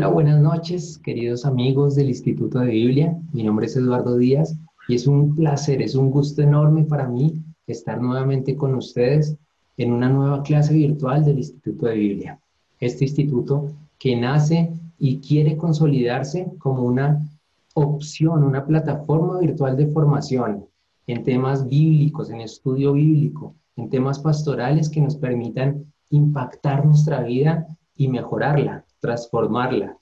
Hola, buenas noches, queridos amigos del Instituto de Biblia. Mi nombre es Eduardo Díaz y es un placer, es un gusto enorme para mí estar nuevamente con ustedes en una nueva clase virtual del Instituto de Biblia. Este instituto que nace y quiere consolidarse como una opción, una plataforma virtual de formación en temas bíblicos, en estudio bíblico, en temas pastorales que nos permitan impactar nuestra vida y mejorarla, transformarla,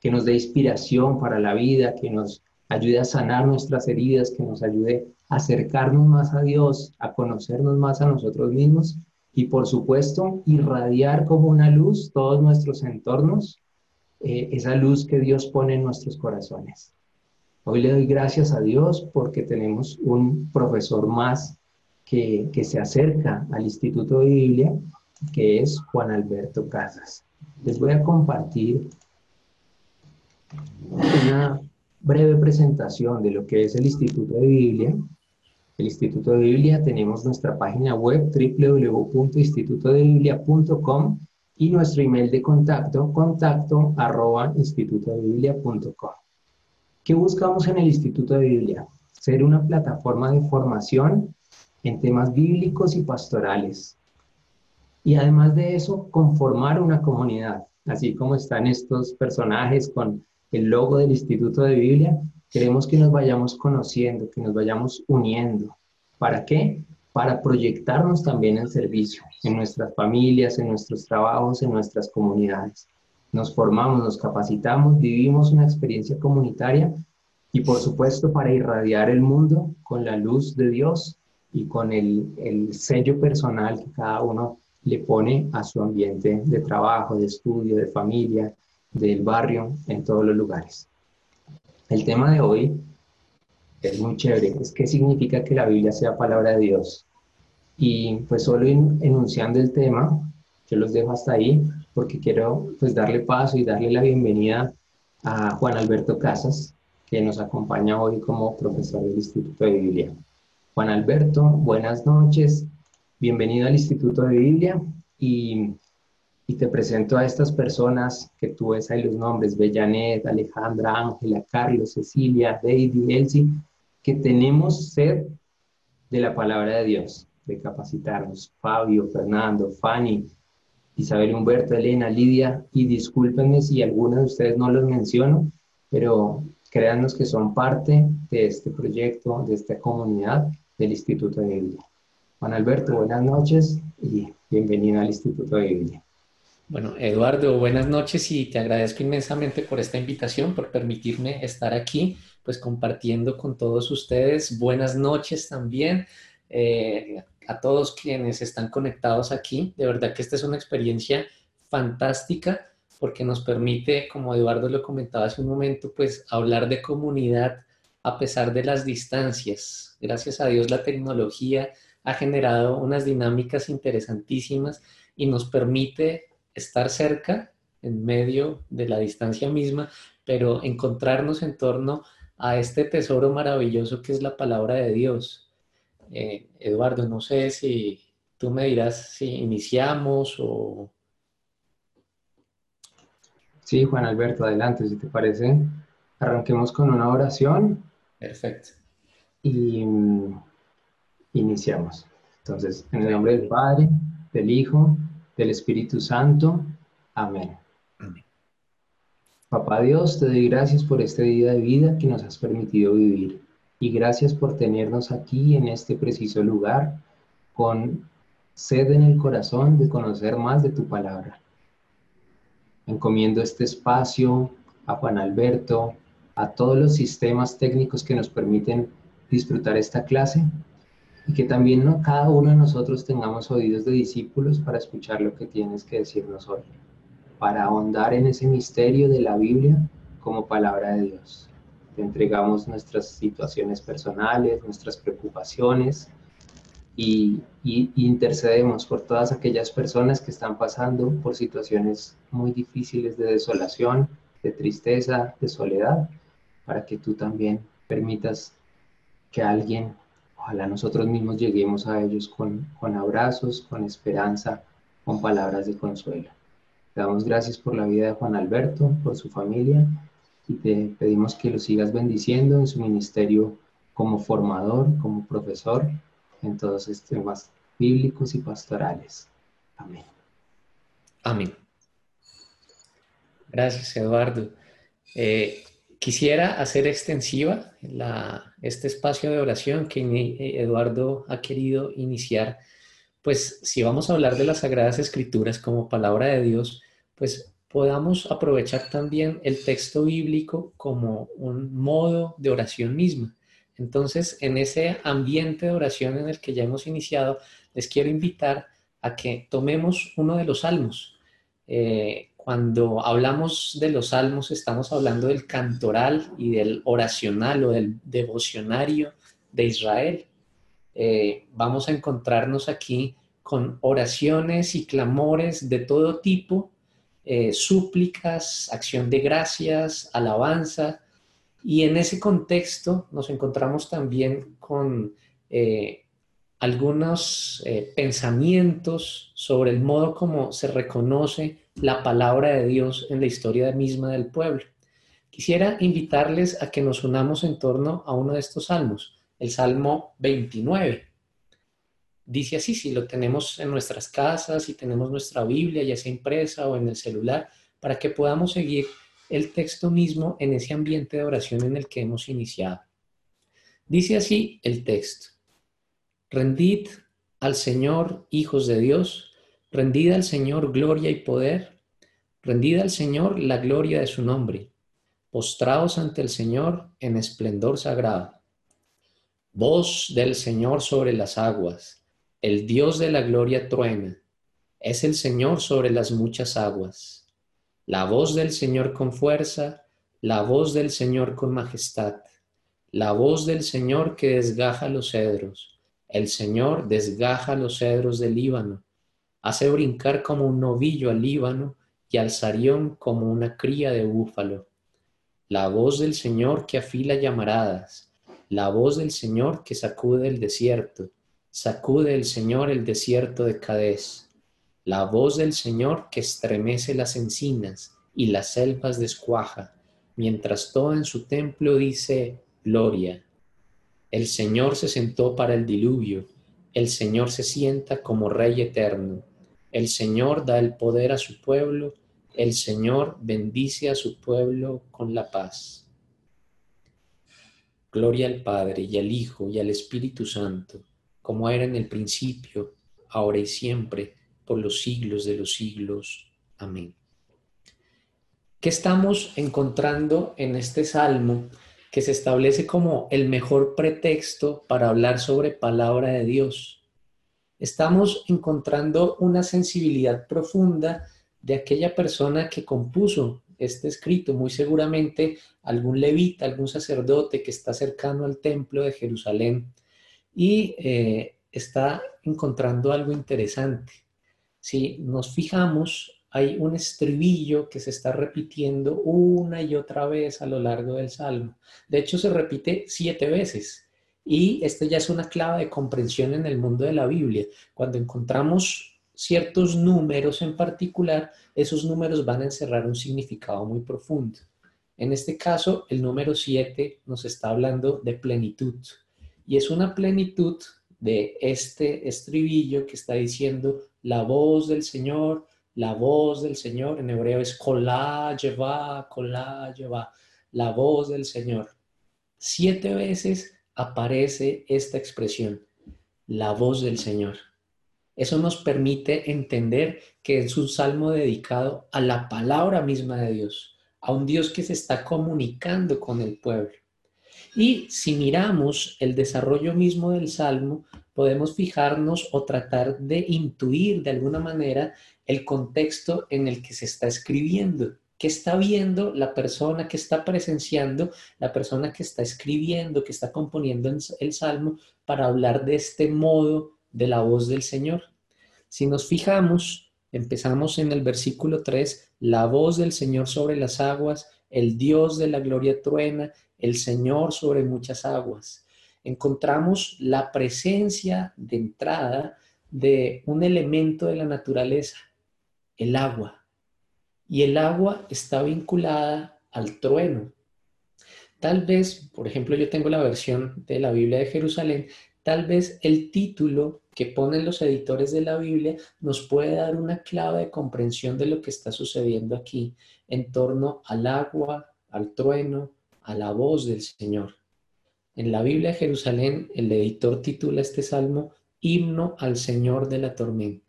que nos dé inspiración para la vida, que nos ayude a sanar nuestras heridas, que nos ayude a acercarnos más a Dios, a conocernos más a nosotros mismos y por supuesto irradiar como una luz todos nuestros entornos, eh, esa luz que Dios pone en nuestros corazones. Hoy le doy gracias a Dios porque tenemos un profesor más que, que se acerca al Instituto de Biblia, que es Juan Alberto Casas les voy a compartir una breve presentación de lo que es el Instituto de Biblia. El Instituto de Biblia tenemos nuestra página web www.institutodebiblia.com y nuestro email de contacto, contacto arroba institutodebiblia.com. ¿Qué buscamos en el Instituto de Biblia? Ser una plataforma de formación en temas bíblicos y pastorales, y además de eso, conformar una comunidad, así como están estos personajes con el logo del Instituto de Biblia, queremos que nos vayamos conociendo, que nos vayamos uniendo. ¿Para qué? Para proyectarnos también en servicio, en nuestras familias, en nuestros trabajos, en nuestras comunidades. Nos formamos, nos capacitamos, vivimos una experiencia comunitaria y por supuesto para irradiar el mundo con la luz de Dios y con el, el sello personal que cada uno le pone a su ambiente de trabajo, de estudio, de familia, del barrio, en todos los lugares. El tema de hoy es muy chévere, es qué significa que la Biblia sea palabra de Dios. Y pues solo enunciando el tema, yo los dejo hasta ahí porque quiero pues darle paso y darle la bienvenida a Juan Alberto Casas, que nos acompaña hoy como profesor del Instituto de Biblia. Juan Alberto, buenas noches. Bienvenido al Instituto de Biblia y, te presento a estas personas que tú ves ahí los nombres, Bellanet, Alejandra, Ángela, Carlos, Cecilia, David, Elsie, que tenemos sed de la palabra de Dios, de capacitarnos. Fabio, Fernando, Fanny, Isabel Humberto, Elena, Lidia, y discúlpenme si algunos de ustedes no los menciono, pero créanos que son parte de este proyecto, de esta comunidad del Instituto de Biblia. Juan Alberto, buenas noches y bienvenido al Instituto de Biblia. Bueno, Eduardo, buenas noches y te agradezco inmensamente por esta invitación, por permitirme estar aquí, pues compartiendo con todos ustedes. Buenas noches también eh, a todos quienes están conectados aquí. De verdad que esta es una experiencia fantástica porque nos permite, como Eduardo lo comentaba hace un momento, pues hablar de comunidad a pesar de las distancias. Gracias a Dios la tecnología ha generado unas dinámicas interesantísimas y nos permite estar cerca en medio de la distancia misma, pero encontrarnos en torno a este tesoro maravilloso que es la palabra de Dios. Eh, Eduardo, no sé si tú me dirás si iniciamos o... Sí, Juan Alberto, adelante, si te parece. Arranquemos con una oración. Perfecto. Y Iniciamos. Entonces, en el nombre del Padre, del Hijo, del Espíritu Santo. Amén. Papá Dios, te doy gracias por este día de vida que nos has permitido vivir y gracias por tenernos aquí en este preciso lugar con sed en el corazón de conocer más de tu palabra. Encomiendo este espacio a Juan Alberto, a todos los sistemas técnicos que nos permiten disfrutar esta clase y que también ¿no? cada uno de nosotros tengamos oídos de discípulos para escuchar lo que tienes que decirnos hoy, para ahondar en ese misterio de la Biblia como palabra de Dios. Entregamos nuestras situaciones personales, nuestras preocupaciones y intercedemos por todas aquellas personas que están pasando por situaciones muy difíciles de desolación, de tristeza, de soledad, para que tú también permitas que alguien Ojalá nosotros mismos lleguemos a ellos con, con abrazos, con esperanza, con palabras de consuelo. Te damos gracias por la vida de Juan Alberto, por su familia y te pedimos que lo sigas bendiciendo en su ministerio como formador, como profesor en todos estos temas bíblicos y pastorales. Amén. Amén. Gracias, Eduardo. Eh, quisiera hacer extensiva este espacio de oración que Eduardo ha querido iniciar. Pues si vamos a hablar de las Sagradas Escrituras como palabra de Dios, pues podamos aprovechar también el texto bíblico como un modo de oración misma. Entonces, en ese ambiente de oración en el que ya hemos iniciado, les quiero invitar a que tomemos uno de los salmos. Eh, cuando hablamos de los salmos, estamos hablando del cantoral y del oracional o del devocionario de Israel. Eh, vamos a encontrarnos aquí con oraciones y clamores de todo tipo eh, súplicas, acción de gracias, alabanza. Y en ese contexto nos encontramos también con eh, algunos pensamientos sobre el modo como se reconoce la palabra de Dios en la historia misma del pueblo. Quisiera invitarles a que nos unamos en torno a uno de estos salmos, el Salmo 29 dice así, si lo tenemos en nuestras casas, y tenemos nuestra Biblia, ya sea impresa o en el celular, para que podamos seguir el texto mismo en ese ambiente de oración en el que hemos iniciado. Dice así el texto, rendid al Señor, hijos de Dios, rendid al Señor gloria y poder, rendid al Señor la gloria de su nombre, postraos ante el Señor en esplendor sagrado. Voz del Señor sobre las aguas el Dios de la gloria truena, es el Señor sobre las muchas aguas. La voz del Señor con fuerza, la voz del Señor con majestad, la voz del Señor que desgaja los cedros. El Señor desgaja los cedros del Líbano, hace brincar como un novillo al Líbano y al Sarión como una cría de búfalo. La voz del Señor que afila llamaradas, la voz del Señor que sacude el desierto Sacude el Señor el desierto de Cadés, la voz del Señor que estremece las encinas y las selvas descuaja, mientras todo en su templo dice, Gloria. El Señor se sentó para el diluvio, el Señor se sienta como Rey eterno, el Señor da el poder a su pueblo, el Señor bendice a su pueblo con la paz. Gloria al Padre y al Hijo y al Espíritu Santo como era en el principio, ahora y siempre, por los siglos de los siglos. Amén. ¿Qué estamos encontrando en este salmo que se establece como el mejor pretexto para hablar sobre palabra de Dios? Estamos encontrando una sensibilidad profunda de aquella persona que compuso este escrito, muy seguramente algún levita, algún sacerdote que está cercano al templo de Jerusalén y eh, está encontrando algo interesante. Si nos fijamos, hay un estribillo que se está repitiendo una y otra vez a lo largo del salmo. De hecho, se repite siete veces. Y esto ya es una clave de comprensión en el mundo de la Biblia. Cuando encontramos ciertos números en particular, esos números van a encerrar un significado muy profundo. En este caso, el número siete nos está hablando de plenitud. Y es una plenitud de este estribillo que está diciendo la voz del Señor, la voz del Señor, en hebreo es kolá, lleva, kolá, lleva, la voz del Señor. Siete veces aparece esta expresión, la voz del Señor. Eso nos permite entender que es un salmo dedicado a la palabra misma de Dios, a un Dios que se está comunicando con el pueblo. Y si miramos el desarrollo mismo del Salmo, podemos fijarnos o tratar de intuir de alguna manera el contexto en el que se está escribiendo. ¿Qué está viendo la persona que está presenciando, la persona que está escribiendo, que está componiendo el Salmo para hablar de este modo de la voz del Señor? Si nos fijamos, empezamos en el versículo 3, la voz del Señor sobre las aguas, el Dios de la gloria truena, el Señor sobre muchas aguas. Encontramos la presencia de entrada de un elemento de la naturaleza, el agua. Y el agua está vinculada al trueno. Tal vez, por ejemplo, yo tengo la versión de la Biblia de Jerusalén, tal vez el título que ponen los editores de la Biblia nos puede dar una clave de comprensión de lo que está sucediendo aquí en torno al agua, al trueno, a la voz del Señor. En la Biblia de Jerusalén, el editor titula este salmo Himno al Señor de la tormenta.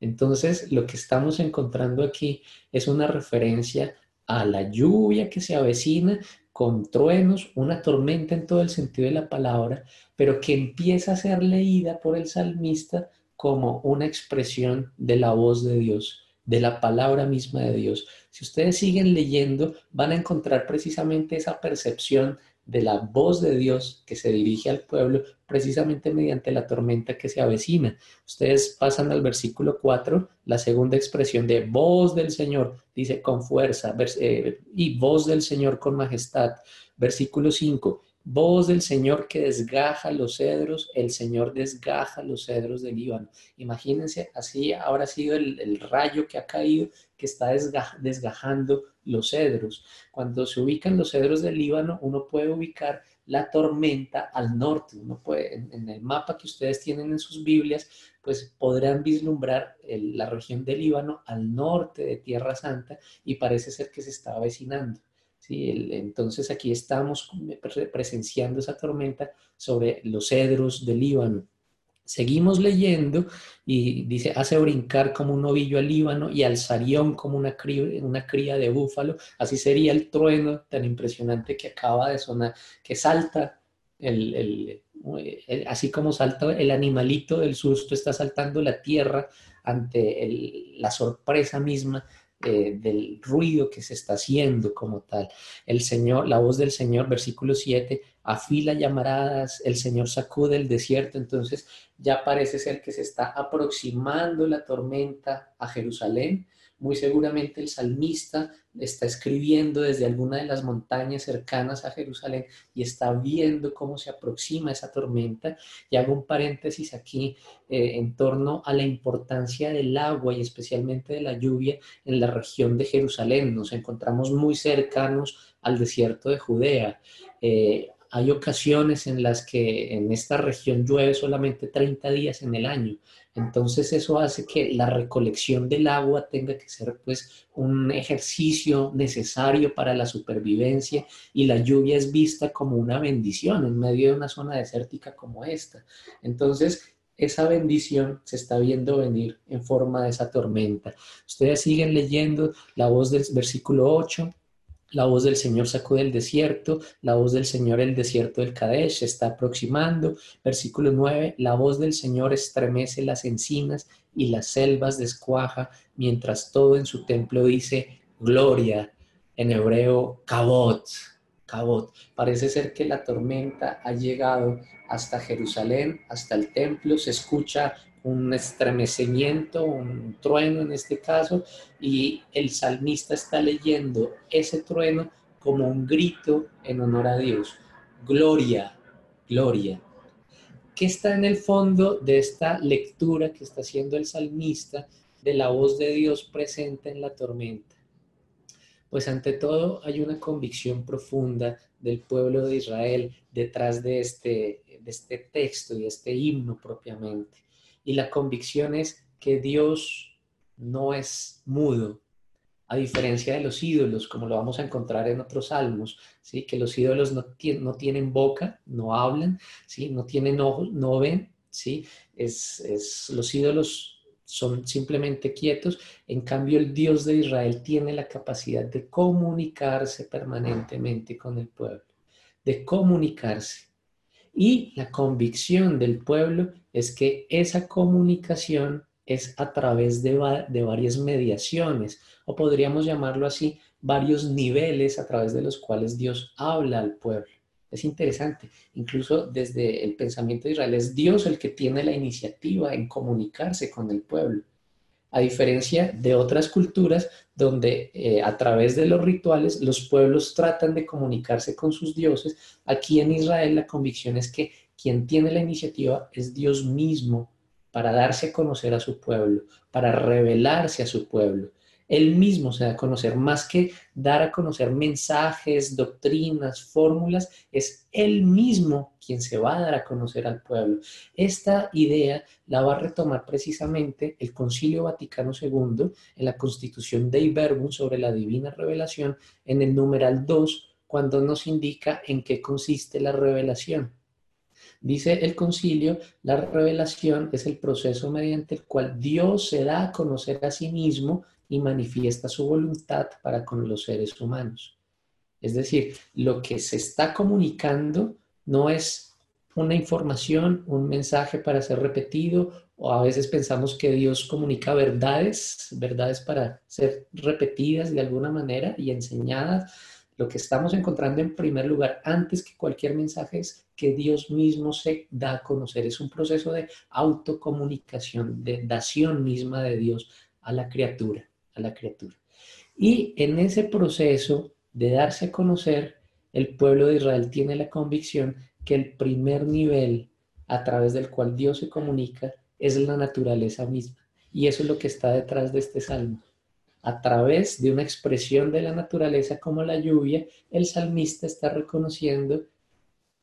Entonces, lo que estamos encontrando aquí es una referencia a la lluvia que se avecina con truenos, una tormenta en todo el sentido de la palabra, pero que empieza a ser leída por el salmista como una expresión de la voz de Dios, de la palabra misma de Dios. Si ustedes siguen leyendo, van a encontrar precisamente esa percepción de la voz de Dios que se dirige al pueblo precisamente mediante la tormenta que se avecina. Ustedes pasan al versículo 4, la segunda expresión de voz del Señor, dice con fuerza, eh, y voz del Señor con majestad. Versículo 5, Voz del Señor que desgaja los cedros, el Señor desgaja los cedros del Líbano. Imagínense, así habrá sido el, rayo que ha caído, que está desgajando los cedros. Cuando se ubican los cedros del Líbano, uno puede ubicar la tormenta al norte. Uno puede, en, el mapa que ustedes tienen en sus Biblias, pues podrán vislumbrar la región del Líbano al norte de Tierra Santa y parece ser que se está avecinando entonces aquí estamos presenciando esa tormenta sobre los cedros del Líbano. Seguimos leyendo y dice, hace brincar como un novillo al Líbano y al Sarión como una cría, una cría de búfalo. Así sería el trueno tan impresionante que acaba de sonar, que salta, el, así como salta el animalito del susto, está saltando la tierra ante la sorpresa misma eh, del ruido que se está haciendo como tal. El Señor, la voz del Señor, versículo 7, afila llamaradas, el Señor sacude el desierto, entonces ya parece ser que se está aproximando la tormenta a Jerusalén muy seguramente el salmista está escribiendo desde alguna de las montañas cercanas a Jerusalén y está viendo cómo se aproxima esa tormenta. Y hago un paréntesis aquí eh, en torno a la importancia del agua y especialmente de la lluvia en la región de Jerusalén. Nos encontramos muy cercanos al desierto de Judea. Eh, hay ocasiones en las que en esta región llueve solamente 30 días en el año. Entonces eso hace que la recolección del agua tenga que ser pues un ejercicio necesario para la supervivencia y la lluvia es vista como una bendición en medio de una zona desértica como esta. Entonces esa bendición se está viendo venir en forma de esa tormenta. Ustedes siguen leyendo la voz del versículo 8 la voz del Señor sacó del desierto, la voz del Señor el desierto del Kadesh se está aproximando. Versículo 9, la voz del Señor estremece las encinas y las selvas descuaja, mientras todo en su templo dice gloria, en hebreo kabot, kabot. Parece ser que la tormenta ha llegado hasta Jerusalén, hasta el templo, se escucha un estremecimiento, un trueno en este caso, y el salmista está leyendo ese trueno como un grito en honor a Dios. Gloria, gloria. ¿Qué está en el fondo de esta lectura que está haciendo el salmista de la voz de Dios presente en la tormenta? Pues ante todo hay una convicción profunda del pueblo de Israel detrás de este, de este texto y este himno propiamente. Y la convicción es que Dios no es mudo, a diferencia de los ídolos, como lo vamos a encontrar en otros salmos, ¿sí? que los ídolos no, no tienen boca, no hablan, ¿sí? no tienen ojos, no ven, ¿sí? es, es, los ídolos son simplemente quietos, en cambio el Dios de Israel tiene la capacidad de comunicarse permanentemente con el pueblo, de comunicarse. Y la convicción del pueblo es que esa comunicación es a través de, varias mediaciones, o podríamos llamarlo así, varios niveles a través de los cuales Dios habla al pueblo. Es interesante, incluso desde el pensamiento de Israel, es Dios el que tiene la iniciativa en comunicarse con el pueblo a diferencia de otras culturas donde eh, a través de los rituales los pueblos tratan de comunicarse con sus dioses, aquí en Israel la convicción es que quien tiene la iniciativa es Dios mismo para darse a conocer a su pueblo, para revelarse a su pueblo. Él mismo se da a conocer, más que dar a conocer mensajes, doctrinas, fórmulas, es Él mismo quien se va a dar a conocer al pueblo. Esta idea la va a retomar precisamente el Concilio Vaticano II en la Constitución de Verbum sobre la divina revelación, en el numeral 2, cuando nos indica en qué consiste la revelación. Dice el concilio, la revelación es el proceso mediante el cual Dios se da a conocer a sí mismo y manifiesta su voluntad para con los seres humanos. Es decir, lo que se está comunicando no es una información, un mensaje para ser repetido, o a veces pensamos que Dios comunica verdades, verdades para ser repetidas de alguna manera y enseñadas. Lo que estamos encontrando en primer lugar, antes que cualquier mensaje, es que Dios mismo se da a conocer. Es un proceso de autocomunicación, de dación misma de Dios a la criatura a la criatura. Y en ese proceso de darse a conocer, el pueblo de Israel tiene la convicción que el primer nivel a través del cual Dios se comunica es la naturaleza misma. Y eso es lo que está detrás de este salmo. A través de una expresión de la naturaleza como la lluvia, el salmista está reconociendo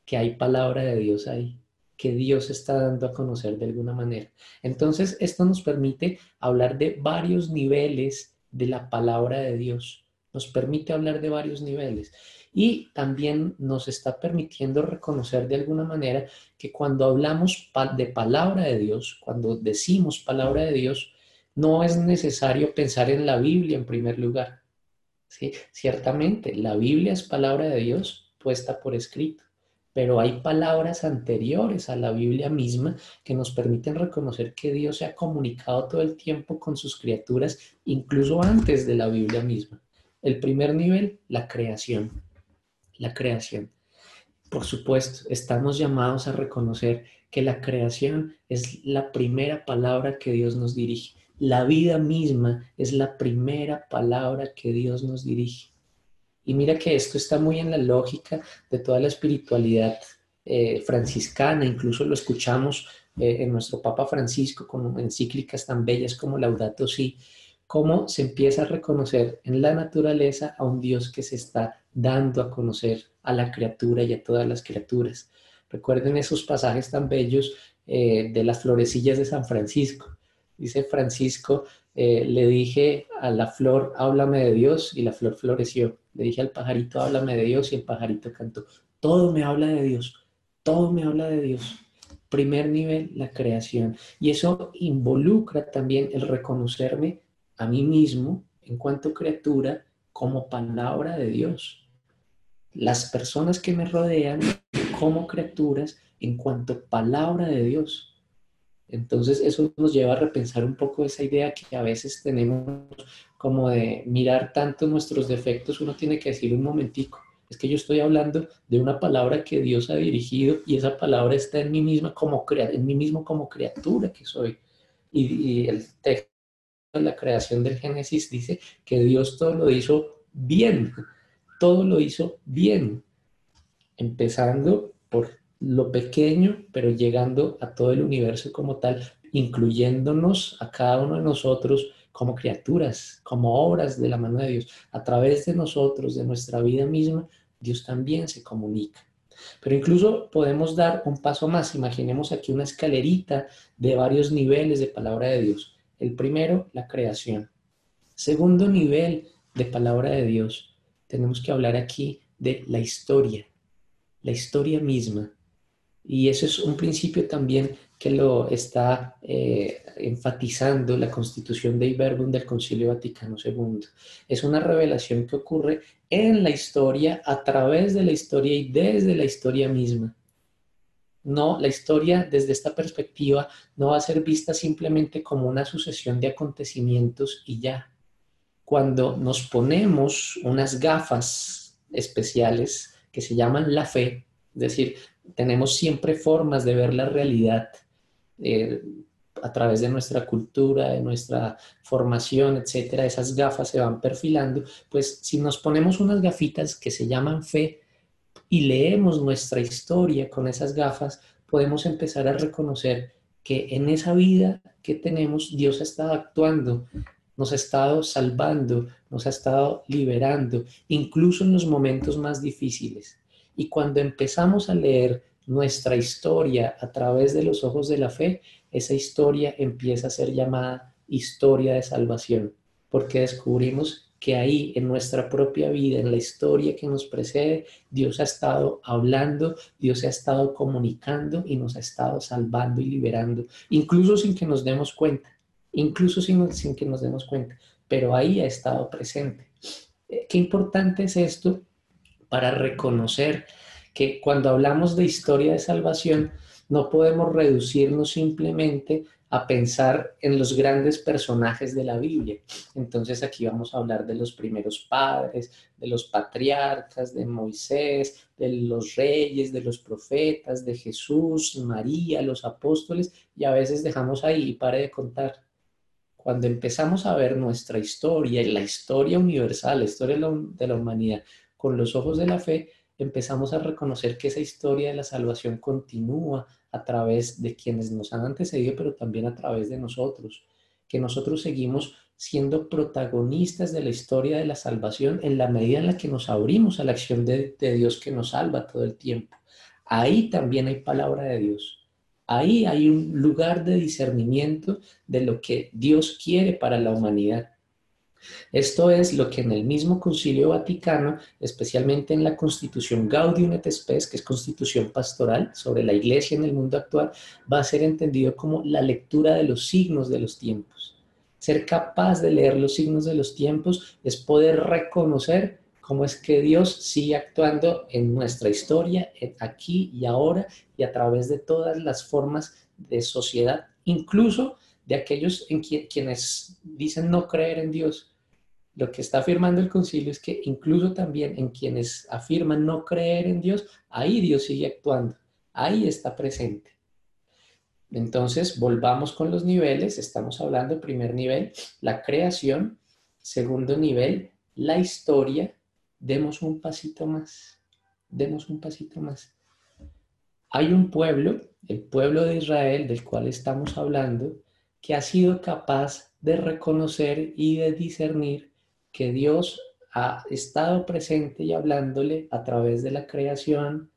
que hay palabra de Dios ahí, que Dios está dando a conocer de alguna manera. Entonces, esto nos permite hablar de varios niveles de la palabra de Dios. Nos permite hablar de varios niveles. Y también nos está permitiendo reconocer de alguna manera que cuando hablamos de palabra de Dios, cuando decimos palabra de Dios, no es necesario pensar en la Biblia en primer lugar. ¿sí? Ciertamente, la Biblia es palabra de Dios puesta por escrito pero hay palabras anteriores a la Biblia misma que nos permiten reconocer que Dios se ha comunicado todo el tiempo con sus criaturas, incluso antes de la Biblia misma. El primer nivel, la creación. La creación. Por supuesto, estamos llamados a reconocer que la creación es la primera palabra que Dios nos dirige. La vida misma es la primera palabra que Dios nos dirige. Y mira que esto está muy en la lógica de toda la espiritualidad eh, franciscana, incluso lo escuchamos eh, en nuestro Papa Francisco con encíclicas tan bellas como Laudato Si, cómo se empieza a reconocer en la naturaleza a un Dios que se está dando a conocer a la criatura y a todas las criaturas. Recuerden esos pasajes tan bellos eh, de las florecillas de San Francisco. Dice Francisco, le dije a la flor, háblame de Dios, y la flor floreció. Le dije al pajarito, háblame de Dios y el pajarito cantó. Todo me habla de Dios, todo me habla de Dios. Primer nivel, la creación. Y eso involucra también el reconocerme a mí mismo en cuanto criatura como palabra de Dios. Las personas que me rodean como criaturas en cuanto palabra de Dios. Entonces eso nos lleva a repensar un poco esa idea que a veces tenemos como de mirar tanto nuestros defectos, uno tiene que decir un momentico, es que yo estoy hablando de una palabra que Dios ha dirigido y esa palabra está en mí misma como en mí mismo como criatura que soy. Y, el texto de la creación del Génesis dice que Dios todo lo hizo bien, todo lo hizo bien, empezando por lo pequeño, pero llegando a todo el universo como tal, incluyéndonos a cada uno de nosotros como criaturas, como obras de la mano de Dios. A través de nosotros, de nuestra vida misma, Dios también se comunica. Pero incluso podemos dar un paso más. Imaginemos aquí una escalerita de varios niveles de palabra de Dios. El primero, la creación. Segundo nivel de palabra de Dios, tenemos que hablar aquí de la historia, la historia misma. Y eso es un principio también que lo está eh, enfatizando la constitución de Iberbum del Concilio Vaticano II. Es una revelación que ocurre en la historia, a través de la historia y desde la historia misma. No, la historia desde esta perspectiva no va a ser vista simplemente como una sucesión de acontecimientos y ya. Cuando nos ponemos unas gafas especiales que se llaman la fe, es decir, tenemos siempre formas de ver la realidad eh, a través de nuestra cultura, de nuestra formación, etcétera, esas gafas se van perfilando, pues si nos ponemos unas gafitas que se llaman fe y leemos nuestra historia con esas gafas, podemos empezar a reconocer que en esa vida que tenemos Dios está actuando nos ha estado salvando, nos ha estado liberando, incluso en los momentos más difíciles. Y cuando empezamos a leer nuestra historia a través de los ojos de la fe, esa historia empieza a ser llamada historia de salvación, porque descubrimos que ahí en nuestra propia vida, en la historia que nos precede, Dios ha estado hablando, Dios ha estado comunicando y nos ha estado salvando y liberando, incluso sin que nos demos cuenta, incluso sin, sin que nos demos cuenta, pero ahí ha estado presente. Eh, qué importante es esto para reconocer que cuando hablamos de historia de salvación, no podemos reducirnos simplemente a pensar en los grandes personajes de la Biblia. Entonces aquí vamos a hablar de los primeros padres, de los patriarcas, de Moisés, de los reyes, de los profetas, de Jesús, María, los apóstoles, y a veces dejamos ahí y pare de contar. Cuando empezamos a ver nuestra historia y la historia universal, la historia de la humanidad con los ojos de la fe, empezamos a reconocer que esa historia de la salvación continúa a través de quienes nos han antecedido, pero también a través de nosotros, que nosotros seguimos siendo protagonistas de la historia de la salvación en la medida en la que nos abrimos a la acción de, Dios que nos salva todo el tiempo. Ahí también hay palabra de Dios. Ahí hay un lugar de discernimiento de lo que Dios quiere para la humanidad. Esto es lo que en el mismo Concilio Vaticano, especialmente en la Constitución Gaudium et Spes, que es constitución pastoral sobre la Iglesia en el mundo actual, va a ser entendido como la lectura de los signos de los tiempos. Ser capaz de leer los signos de los tiempos es poder reconocer cómo es que Dios sigue actuando en nuestra historia, aquí y ahora, y a través de todas las formas de sociedad, incluso de aquellos en quienes dicen no creer en Dios, lo que está afirmando el concilio es que incluso también en quienes afirman no creer en Dios, ahí Dios sigue actuando, ahí está presente. Entonces, volvamos con los niveles. Estamos hablando, primer nivel, la creación. Segundo nivel, la historia. Demos un pasito más. Demos un pasito más. Hay un pueblo, el pueblo de Israel, del cual estamos hablando, que ha sido capaz de reconocer y de discernir que Dios ha estado presente y hablándole a través de la creación,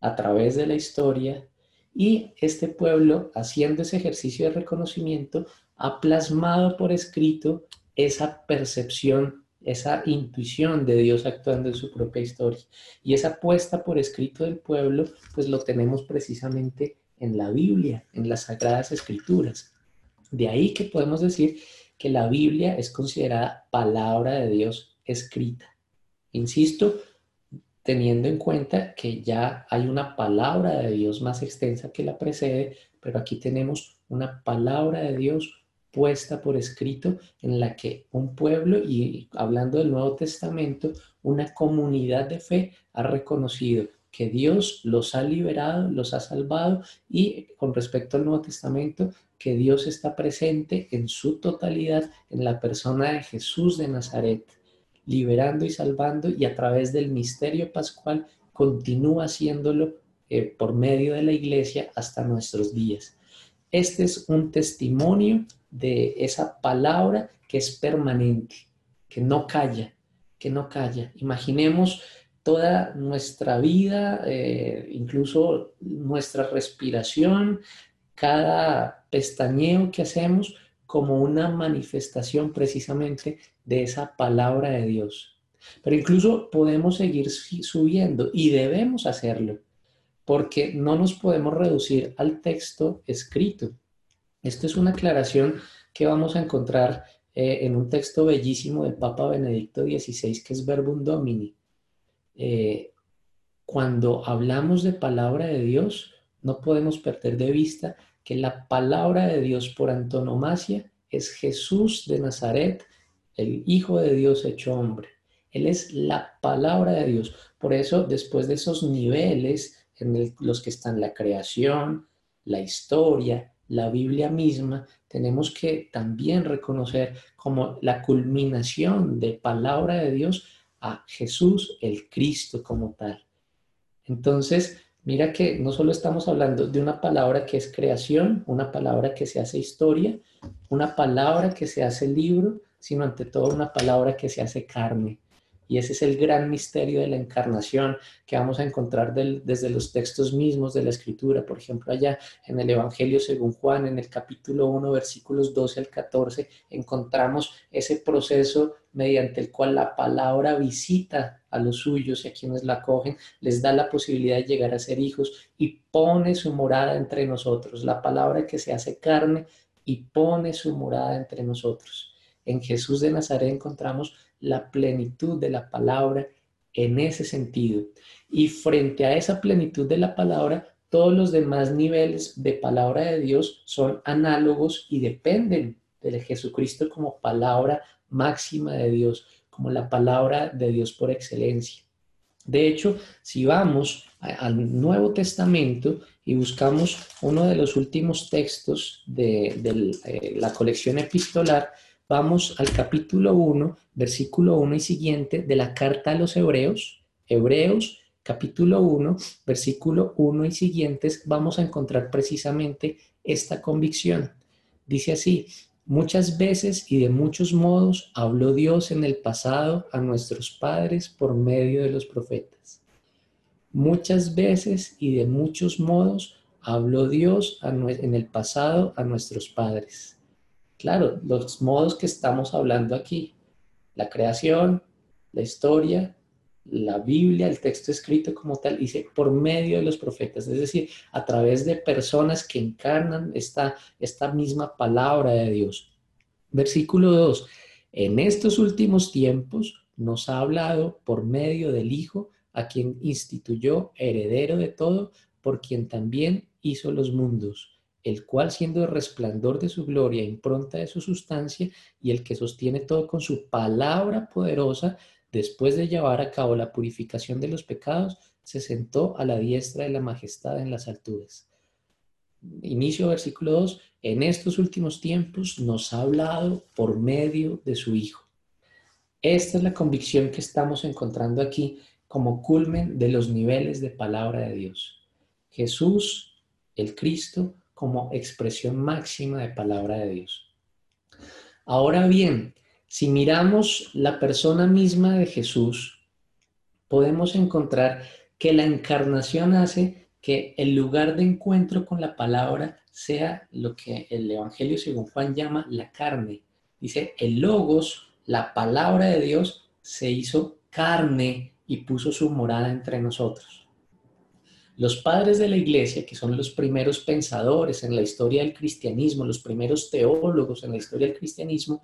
a través de la historia, y este pueblo, haciendo ese ejercicio de reconocimiento, ha plasmado por escrito esa percepción, esa intuición de Dios actuando en su propia historia. Y esa puesta por escrito del pueblo, pues lo tenemos precisamente en la Biblia, en las Sagradas Escrituras. De ahí que podemos decir que la Biblia es considerada palabra de Dios escrita. Insisto, teniendo en cuenta que ya hay una palabra de Dios más extensa que la precede, pero aquí tenemos una palabra de Dios puesta por escrito en la que un pueblo, y hablando del Nuevo Testamento, una comunidad de fe ha reconocido que Dios los ha liberado, los ha salvado y con respecto al Nuevo Testamento, que Dios está presente en su totalidad en la persona de Jesús de Nazaret, liberando y salvando y a través del misterio pascual continúa haciéndolo eh, por medio de la iglesia hasta nuestros días. Este es un testimonio de esa palabra que es permanente, que no calla, que no calla. Imaginemos toda nuestra vida, eh, incluso nuestra respiración, cada pestañeo que hacemos como una manifestación precisamente de esa palabra de Dios. Pero incluso podemos seguir subiendo y debemos hacerlo, porque no nos podemos reducir al texto escrito. Esto es una aclaración que vamos a encontrar eh, en un texto bellísimo del Papa Benedicto XVI, que es Verbum Domini. Eh, cuando hablamos de palabra de Dios, no podemos perder de vista que la palabra de Dios por antonomasia es Jesús de Nazaret, el Hijo de Dios hecho hombre. Él es la palabra de Dios. Por eso, después de esos niveles en los que están la creación, la historia, la Biblia misma, tenemos que también reconocer como la culminación de palabra de Dios a Jesús el Cristo como tal. Entonces, mira que no solo estamos hablando de una palabra que es creación, una palabra que se hace historia, una palabra que se hace libro, sino ante todo una palabra que se hace carne. Y ese es el gran misterio de la encarnación que vamos a encontrar desde los textos mismos de la Escritura. Por ejemplo, allá en el Evangelio según Juan, en el capítulo 1, versículos 12 al 14, encontramos ese proceso mediante el cual la palabra visita a los suyos y a quienes la acogen, les da la posibilidad de llegar a ser hijos y pone su morada entre nosotros. La palabra que se hace carne y pone su morada entre nosotros. En Jesús de Nazaret encontramos la plenitud de la palabra en ese sentido. Y frente a esa plenitud de la palabra, todos los demás niveles de palabra de Dios son análogos y dependen de Jesucristo como palabra máxima de Dios, como la palabra de Dios por excelencia. De hecho, si vamos al Nuevo Testamento y buscamos uno de los últimos textos de, eh, la colección epistolar, vamos al capítulo 1, versículo 1 y siguiente de la carta a los Hebreos, Hebreos capítulo 1, versículo 1 y siguientes, vamos a encontrar precisamente esta convicción. Dice así, muchas veces y de muchos modos habló Dios en el pasado a nuestros padres por medio de los profetas. Muchas veces y de muchos modos habló Dios en el pasado a nuestros padres Claro, los modos que estamos hablando aquí, la creación, la historia, la Biblia, el texto escrito como tal, dice por medio de los profetas, es decir, a través de personas que encarnan esta, esta misma palabra de Dios. Versículo 2, en estos últimos tiempos nos ha hablado por medio del Hijo, a quien instituyó heredero de todo, por quien también hizo los mundos el cual siendo el resplandor de su gloria, impronta de su sustancia, y el que sostiene todo con su palabra poderosa, después de llevar a cabo la purificación de los pecados, se sentó a la diestra de la majestad en las alturas. Inicio versículo 2, en estos últimos tiempos nos ha hablado por medio de su Hijo. Esta es la convicción que estamos encontrando aquí como culmen de los niveles de palabra de Dios. Jesús, el Cristo, como expresión máxima de palabra de Dios. Ahora bien, si miramos la persona misma de Jesús, podemos encontrar que la encarnación hace que el lugar de encuentro con la palabra sea lo que el Evangelio según Juan llama la carne. Dice, el logos, la palabra de Dios, se hizo carne y puso su morada entre nosotros. Los padres de la iglesia, que son los primeros pensadores en la historia del cristianismo, los primeros teólogos en la historia del cristianismo,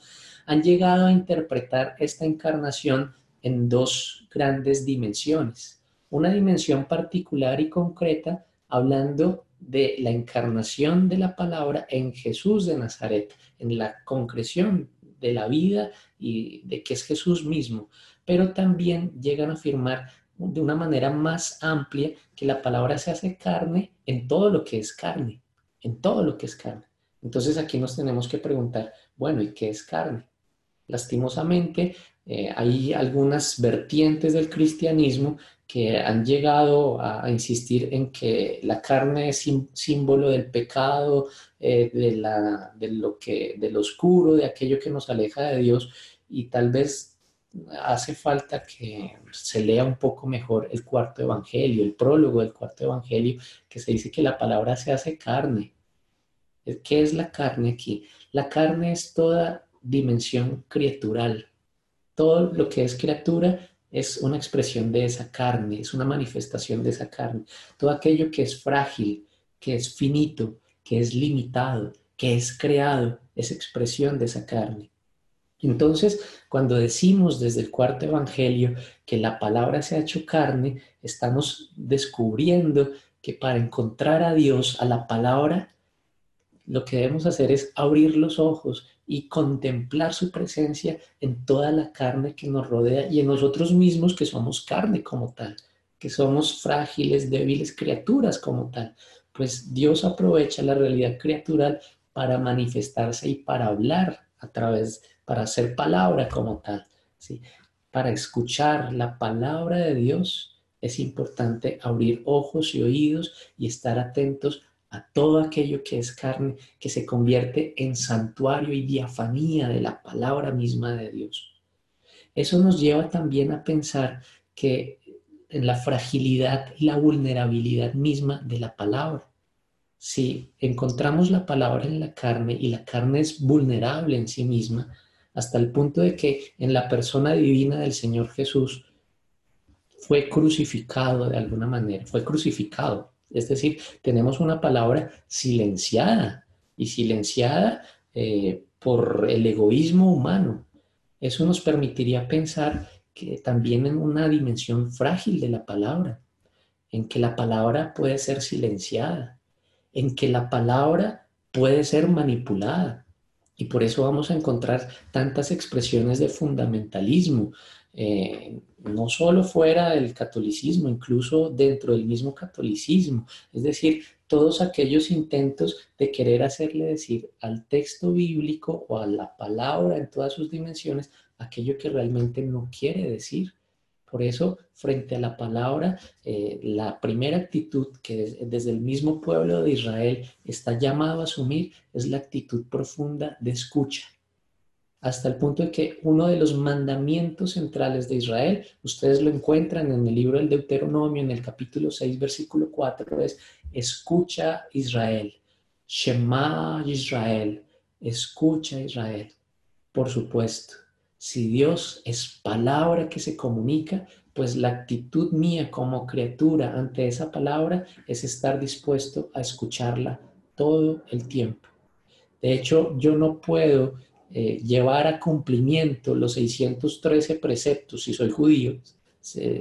han llegado a interpretar esta encarnación en dos grandes dimensiones. Una dimensión particular y concreta, hablando de la encarnación de la palabra en Jesús de Nazaret, en la concreción de la vida y de que es Jesús mismo, pero también llegan a afirmar de una manera más amplia que la palabra se hace carne en todo lo que es carne, en todo lo que es carne. Entonces aquí nos tenemos que preguntar, bueno, ¿y qué es carne? Lastimosamente, eh, hay algunas vertientes del cristianismo que han llegado a, insistir en que la carne es símbolo del pecado, eh, de, la, de, lo que, del oscuro, de aquello que nos aleja de Dios, y tal vez hace falta que se lea un poco mejor el cuarto evangelio, el prólogo del cuarto evangelio, que se dice que la palabra se hace carne. ¿Qué es la carne aquí? La carne es toda dimensión criatural. Todo lo que es criatura es una expresión de esa carne, es una manifestación de esa carne. Todo aquello que es frágil, que es finito, que es limitado, que es creado, es expresión de esa carne. Entonces, cuando decimos desde el cuarto evangelio que la palabra se ha hecho carne, estamos descubriendo que para encontrar a Dios, a la palabra, lo que debemos hacer es abrir los ojos y contemplar su presencia en toda la carne que nos rodea y en nosotros mismos que somos carne como tal, que somos frágiles, débiles criaturas como tal. Pues Dios aprovecha la realidad criatural para manifestarse y para hablar a través de para hacer palabra como tal. ¿sí? Para escuchar la palabra de Dios es importante abrir ojos y oídos y estar atentos a todo aquello que es carne, que se convierte en santuario y diafanía de la palabra misma de Dios. Eso nos lleva también a pensar que en la fragilidad y la vulnerabilidad misma de la palabra. Si encontramos la palabra en la carne y la carne es vulnerable en sí misma, hasta el punto de que en la persona divina del Señor Jesús fue crucificado de alguna manera, fue crucificado. Es decir, tenemos una palabra silenciada y silenciada eh, por el egoísmo humano. Eso nos permitiría pensar que también en una dimensión frágil de la palabra, en que la palabra puede ser silenciada, en que la palabra puede ser manipulada. Y por eso vamos a encontrar tantas expresiones de fundamentalismo, eh, no solo fuera del catolicismo, incluso dentro del mismo catolicismo. Es decir, todos aquellos intentos de querer hacerle decir al texto bíblico o a la palabra en todas sus dimensiones aquello que realmente no quiere decir. Por eso, frente a la palabra, eh, la primera actitud que desde el mismo pueblo de Israel está llamado a asumir es la actitud profunda de escucha hasta el punto de que uno de los mandamientos centrales de Israel, ustedes lo encuentran en el libro del Deuteronomio, en el capítulo 6, versículo 4, es, escucha Israel, Shema Israel, escucha Israel. Por supuesto, si Dios es palabra que se comunica, pues la actitud mía como criatura ante esa palabra es estar dispuesto a escucharla todo el tiempo. De hecho, yo no puedo eh, llevar a cumplimiento los 613 preceptos, si soy judío,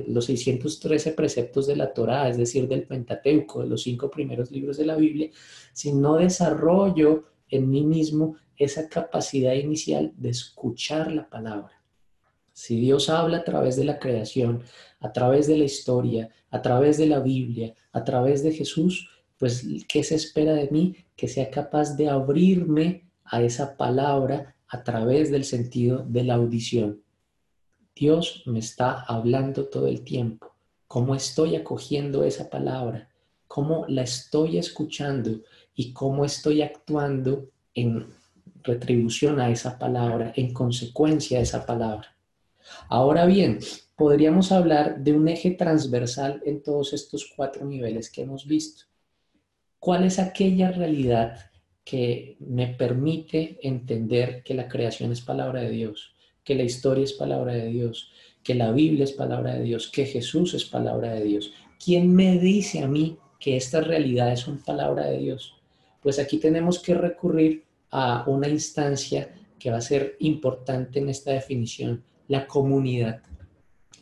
los 613 preceptos de la Torá, es decir, del Pentateuco, de los cinco primeros libros de la Biblia, si no desarrollo en mí mismo esa capacidad inicial de escuchar la palabra. Si Dios habla a través de la creación, a través de la historia, a través de la Biblia, a través de Jesús, pues ¿qué se espera de mí? Que sea capaz de abrirme a esa palabra a través del sentido de la audición. Dios me está hablando todo el tiempo. ¿Cómo estoy acogiendo esa palabra? ¿Cómo la estoy escuchando? ¿Y cómo estoy actuando en retribución a esa palabra, en consecuencia a esa palabra? Ahora bien, podríamos hablar de un eje transversal en todos estos cuatro niveles que hemos visto. ¿Cuál es aquella realidad que me permite entender que la creación es palabra de Dios, que la historia es palabra de Dios, que la Biblia es palabra de Dios, que Jesús es palabra de Dios. ¿Quién me dice a mí que estas realidades son palabra de Dios? Pues aquí tenemos que recurrir a una instancia que va a ser importante en esta definición, la comunidad.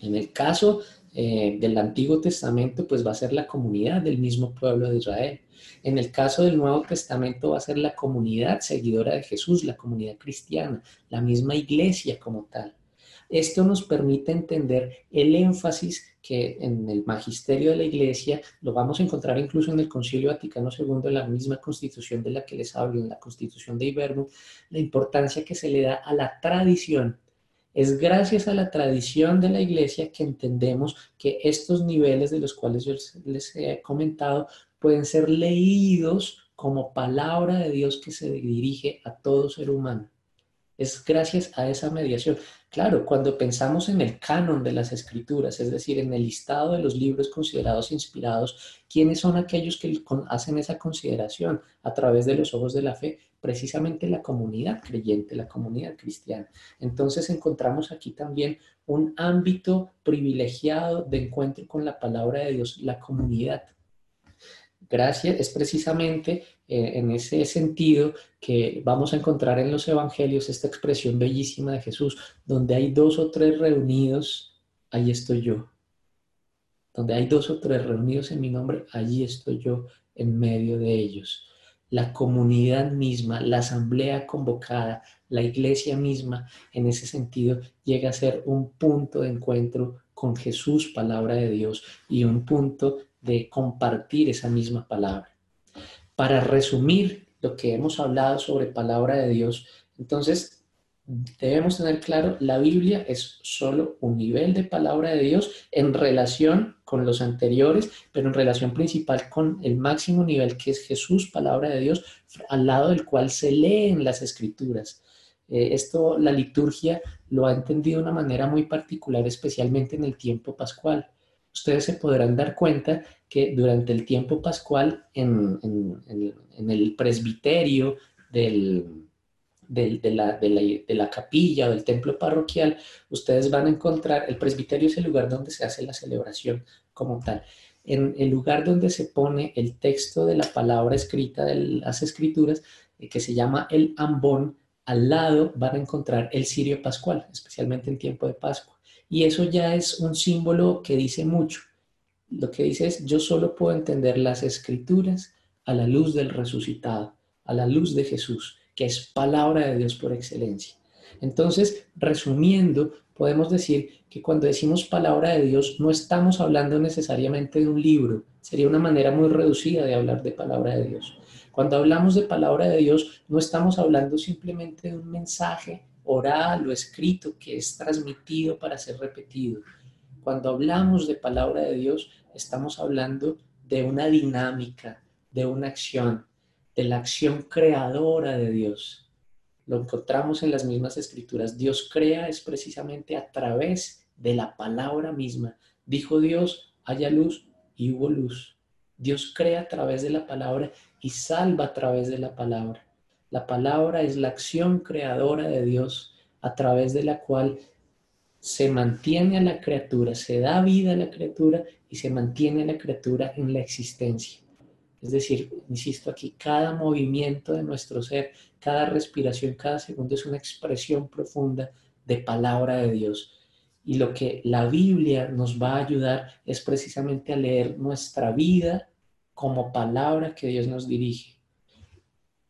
En el caso eh, del Antiguo Testamento, pues va a ser la comunidad del mismo pueblo de Israel. En el caso del Nuevo Testamento va a ser la comunidad seguidora de Jesús, la comunidad cristiana, la misma iglesia como tal. Esto nos permite entender el énfasis que en el magisterio de la iglesia lo vamos a encontrar incluso en el Concilio Vaticano II, en la misma constitución de la que les hablo, en la constitución de Iberno, la importancia que se le da a la tradición es gracias a la tradición de la iglesia que entendemos que estos niveles de los cuales yo les he comentado pueden ser leídos como palabra de Dios que se dirige a todo ser humano. Es gracias a esa mediación. Claro, cuando pensamos en el canon de las escrituras, es decir, en el listado de los libros considerados inspirados, ¿quiénes son aquellos que hacen esa consideración a través de los ojos de la fe? Precisamente la comunidad creyente, la comunidad cristiana. Entonces encontramos aquí también un ámbito privilegiado de encuentro con la palabra de Dios, la comunidad Gracias es precisamente eh, en ese sentido que vamos a encontrar en los evangelios esta expresión bellísima de Jesús, donde hay dos o tres reunidos, ahí estoy yo. Donde hay dos o tres reunidos en mi nombre, allí estoy yo en medio de ellos. La comunidad misma, la asamblea convocada, la iglesia misma, en ese sentido, llega a ser un punto de encuentro con Jesús, palabra de Dios, y un punto de compartir esa misma palabra. Para resumir lo que hemos hablado sobre palabra de Dios, entonces debemos tener claro, la Biblia es solo un nivel de palabra de Dios en relación con los anteriores, pero en relación principal con el máximo nivel que es Jesús, palabra de Dios, al lado del cual se leen las escrituras. Eh, esto la liturgia lo ha entendido de una manera muy particular, especialmente en el tiempo pascual. Ustedes se podrán dar cuenta que durante el tiempo pascual en el presbiterio del, de, la, de, la, capilla o del templo parroquial, ustedes van a encontrar, el presbiterio es el lugar donde se hace la celebración como tal. En el lugar donde se pone el texto de la palabra escrita de las escrituras, eh, que se llama el ambón, al lado van a encontrar el cirio pascual, especialmente en tiempo de Pascua. Y eso ya es un símbolo que dice mucho. Lo que dice es, yo solo puedo entender las escrituras a la luz del resucitado, a la luz de Jesús que es palabra de Dios por excelencia. Entonces, resumiendo, podemos decir que cuando decimos palabra de Dios no estamos hablando necesariamente de un libro, sería una manera muy reducida de hablar de palabra de Dios. Cuando hablamos de palabra de Dios no estamos hablando simplemente de un mensaje oral o escrito que es transmitido para ser repetido. Cuando hablamos de palabra de Dios estamos hablando de una dinámica, de una acción, de la acción creadora de Dios. Lo encontramos en las mismas escrituras. Dios crea es precisamente a través de la palabra misma. Dijo Dios, haya luz y hubo luz. Dios crea a través de la palabra y salva a través de la palabra. La palabra es la acción creadora de Dios a través de la cual se mantiene a la criatura, se da vida a la criatura y se mantiene a la criatura en la existencia. Es decir, insisto aquí, cada movimiento de nuestro ser, cada respiración, cada segundo es una expresión profunda de palabra de Dios. Y lo que la Biblia nos va a ayudar es precisamente a leer nuestra vida como palabra que Dios nos dirige.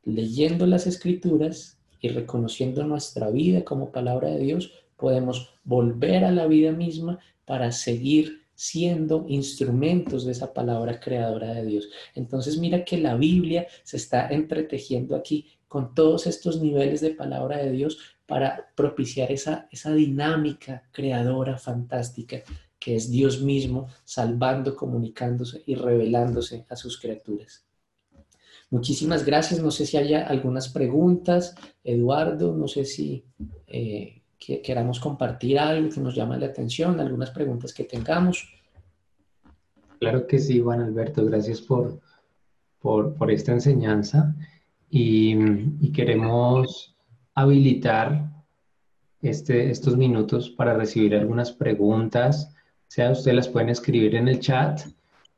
Leyendo las escrituras y reconociendo nuestra vida como palabra de Dios, podemos volver a la vida misma para seguir siendo instrumentos de esa palabra creadora de Dios. Entonces mira que la Biblia se está entretejiendo aquí con todos estos niveles de palabra de Dios para propiciar esa, esa dinámica creadora fantástica que es Dios mismo salvando, comunicándose y revelándose a sus criaturas. Muchísimas gracias. No sé si haya algunas preguntas. Eduardo, no sé si eh, que queramos compartir algo que nos llame la atención, algunas preguntas que tengamos. Claro que sí, Juan Alberto, gracias por, por, esta enseñanza y, queremos habilitar este, estos minutos para recibir algunas preguntas, sea usted las pueden escribir en el chat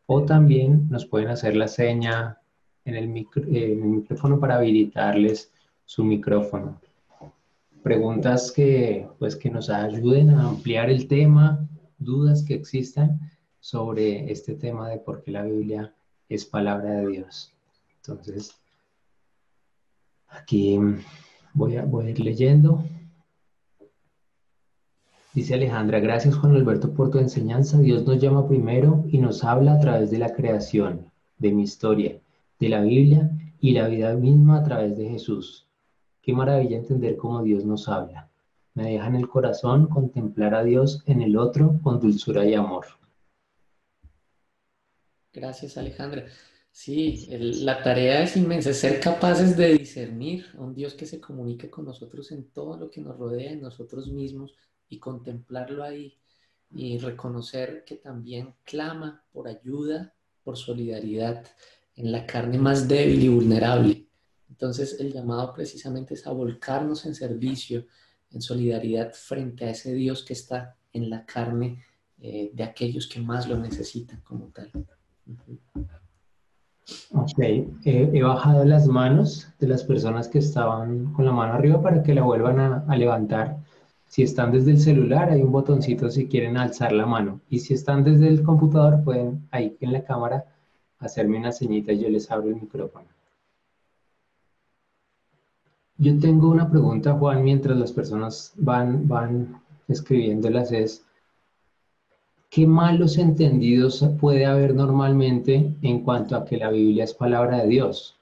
o también nos pueden hacer la seña en el, micrófono para habilitarles su micrófono preguntas que, pues, que nos ayuden a ampliar el tema, dudas que existan sobre este tema de por qué la Biblia es palabra de Dios. Entonces, aquí voy a, voy a ir leyendo. Dice Alejandra, gracias Juan Alberto por tu enseñanza. Dios nos llama primero y nos habla a través de la creación, de mi historia, de la Biblia y la vida misma a través de Jesús. Qué maravilla entender cómo Dios nos habla. Me deja en el corazón contemplar a Dios en el otro con dulzura y amor. Gracias, Alejandra. Sí, la tarea es inmensa, ser capaces de discernir a un Dios que se comunica con nosotros en todo lo que nos rodea, en nosotros mismos, y contemplarlo ahí y reconocer que también clama por ayuda, por solidaridad en la carne más débil y vulnerable. Entonces el llamado precisamente es a volcarnos en servicio, en solidaridad frente a ese Dios que está en la carne eh, de aquellos que más lo necesitan como tal. Ok, he bajado las manos de las personas que estaban con la mano arriba para que la vuelvan a, a levantar. Si están desde el celular, hay un botoncito si quieren alzar la mano. Y si están desde el computador, pueden ahí en la cámara hacerme una señita y yo les abro el micrófono. Yo tengo una pregunta, Juan, mientras las personas van, van escribiéndolas, es, ¿qué malos entendidos puede haber normalmente en cuanto a que la Biblia es palabra de Dios?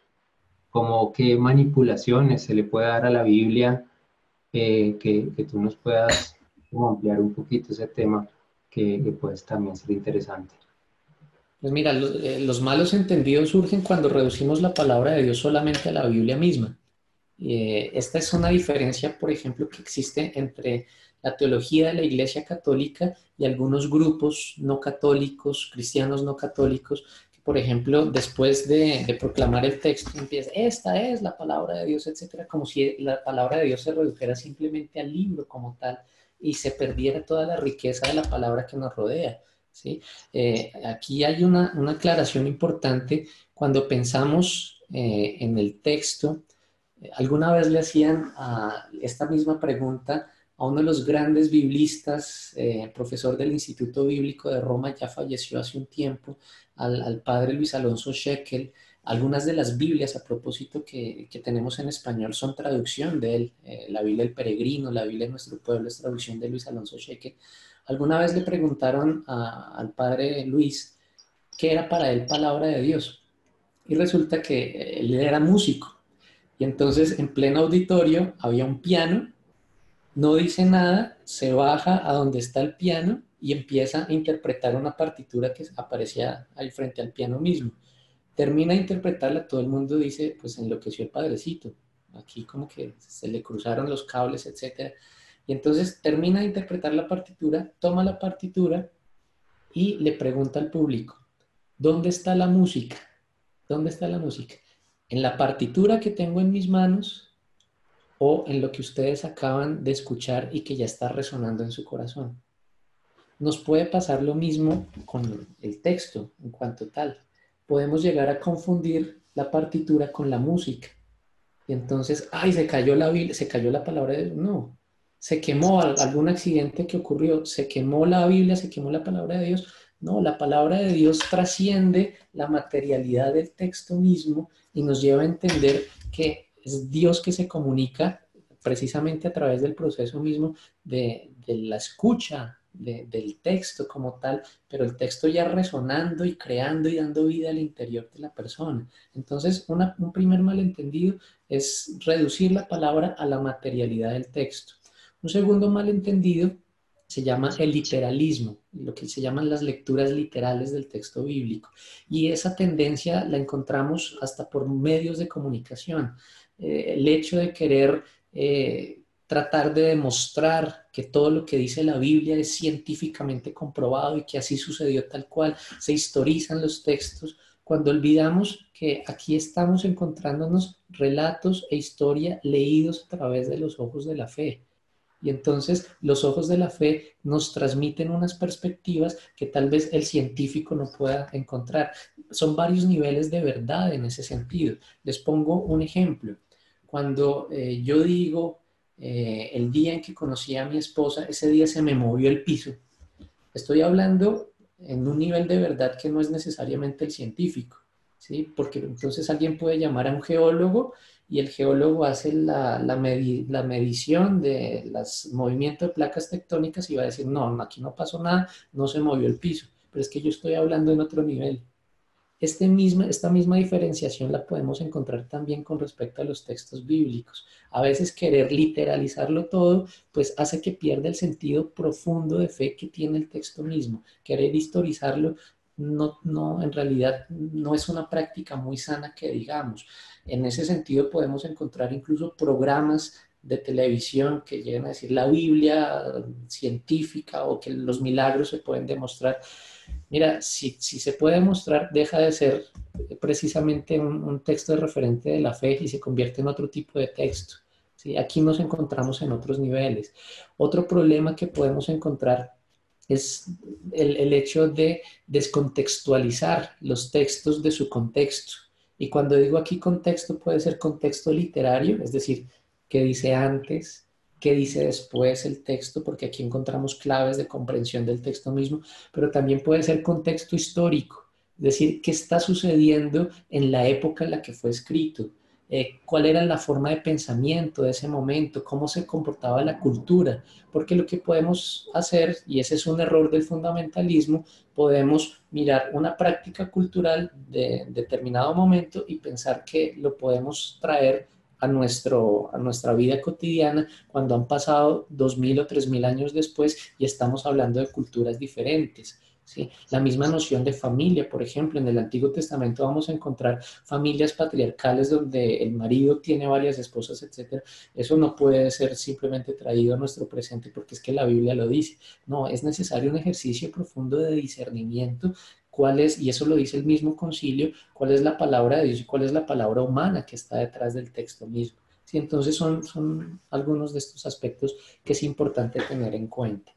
Como qué manipulaciones se le puede dar a la Biblia eh, que, que, tú nos puedas ampliar un poquito ese tema que, que puede también ser interesante. Pues mira, eh, los, malos entendidos surgen cuando reducimos la palabra de Dios solamente a la Biblia misma. Eh, esta es una diferencia, por ejemplo, que existe entre la teología de la Iglesia Católica y algunos grupos no católicos, cristianos no católicos, que, por ejemplo, después de, proclamar el texto, empieza, esta es la palabra de Dios, etcétera, como si la palabra de Dios se redujera simplemente al libro como tal y se perdiera toda la riqueza de la palabra que nos rodea. ¿Sí? Eh, aquí hay una, aclaración importante cuando pensamos eh, en el texto. Alguna vez le hacían esta misma pregunta a uno de los grandes biblistas, eh, profesor del Instituto Bíblico de Roma, ya falleció hace un tiempo, al, padre Luis Alonso Shekel. Algunas de las Biblias, a propósito, que, tenemos en español son traducción de él. la Biblia del Peregrino, la Biblia de nuestro pueblo es traducción de Luis Alonso Shekel. Alguna vez le preguntaron al padre Luis qué era para él palabra de Dios. Y resulta que él era músico. Y entonces en pleno auditorio había un piano, no dice nada, se baja a donde está el piano y empieza a interpretar una partitura que aparecía ahí frente al piano mismo. Termina de interpretarla, todo el mundo dice, pues enloqueció el padrecito. Aquí como que se le cruzaron los cables, etcétera. Y entonces termina de interpretar la partitura, toma la partitura y le pregunta al público, ¿dónde está la música? ¿Dónde está la música? ¿En la partitura que tengo en mis manos o en lo que ustedes acaban de escuchar y que ya está resonando en su corazón? Nos puede pasar lo mismo con el texto en cuanto tal. Podemos llegar a confundir la partitura con la música. Y entonces, ay, se cayó la, se cayó la palabra de No, se quemó algún accidente que ocurrió, se quemó la Biblia, se quemó la palabra de Dios. No, la palabra de Dios trasciende la materialidad del texto mismo y nos lleva a entender que es Dios que se comunica precisamente a través del proceso mismo de, la escucha del texto como tal, pero el texto ya resonando y creando y dando vida al interior de la persona. Entonces, un primer malentendido es reducir la palabra a la materialidad del texto. Un segundo malentendido se llama el literalismo, lo que se llaman las lecturas literales del texto bíblico. Y esa tendencia la encontramos hasta por medios de comunicación. Eh, el hecho de querer eh, tratar de demostrar que todo lo que dice la Biblia es científicamente comprobado y que así sucedió tal cual, se historizan los textos, cuando olvidamos que aquí estamos encontrándonos relatos e historia leídos a través de los ojos de la fe. Y entonces los ojos de la fe nos transmiten unas perspectivas que tal vez el científico no pueda encontrar. Son varios niveles de verdad en ese sentido. Les pongo un ejemplo. Cuando eh, yo digo eh, el día en que conocí a mi esposa, ese día se me movió el piso. Estoy hablando en un nivel de verdad que no es necesariamente el científico, ¿sí? Porque entonces alguien puede llamar a un geólogo y el geólogo hace la, la, la medición de los movimientos de placas tectónicas y va a decir, no, aquí no pasó nada, no se movió el piso, pero es que yo estoy hablando en otro nivel. Este misma, esta misma diferenciación la podemos encontrar también con respecto a los textos bíblicos. A veces querer literalizarlo todo, pues hace que pierda el sentido profundo de fe que tiene el texto mismo. Querer historizarlo no, no, en realidad no es una práctica muy sana que digamos. En ese sentido podemos encontrar incluso programas de televisión que llegan a decir la Biblia científica o que los milagros se pueden demostrar. Mira, si, si se puede demostrar, deja de ser precisamente un, texto de referente de la fe y se convierte en otro tipo de texto. ¿sí? Aquí nos encontramos en otros niveles. Otro problema que podemos encontrar es el, hecho de descontextualizar los textos de su contexto. Y cuando digo aquí contexto, puede ser contexto literario, es decir, qué dice antes, qué dice después el texto, porque aquí encontramos claves de comprensión del texto mismo, pero también puede ser contexto histórico, es decir, qué está sucediendo en la época en la que fue escrito, eh, cuál era la forma de pensamiento de ese momento, cómo se comportaba la cultura, porque lo que podemos hacer, y ese es un error del fundamentalismo, podemos mirar una práctica cultural de determinado momento y pensar que lo podemos traer a, nuestro, a nuestra vida cotidiana cuando han pasado dos mil o tres mil años después y estamos hablando de culturas diferentes. La misma noción de familia, por ejemplo, en el Antiguo Testamento vamos a encontrar familias patriarcales donde el marido tiene varias esposas, etc. Eso no puede ser simplemente traído a nuestro presente porque es que la Biblia lo dice. No, es necesario un ejercicio profundo de discernimiento cuál es, y eso lo dice el mismo concilio, cuál es la palabra de Dios y cuál es la palabra humana que está detrás del texto mismo. Sí, entonces son, son algunos de estos aspectos que es importante tener en cuenta.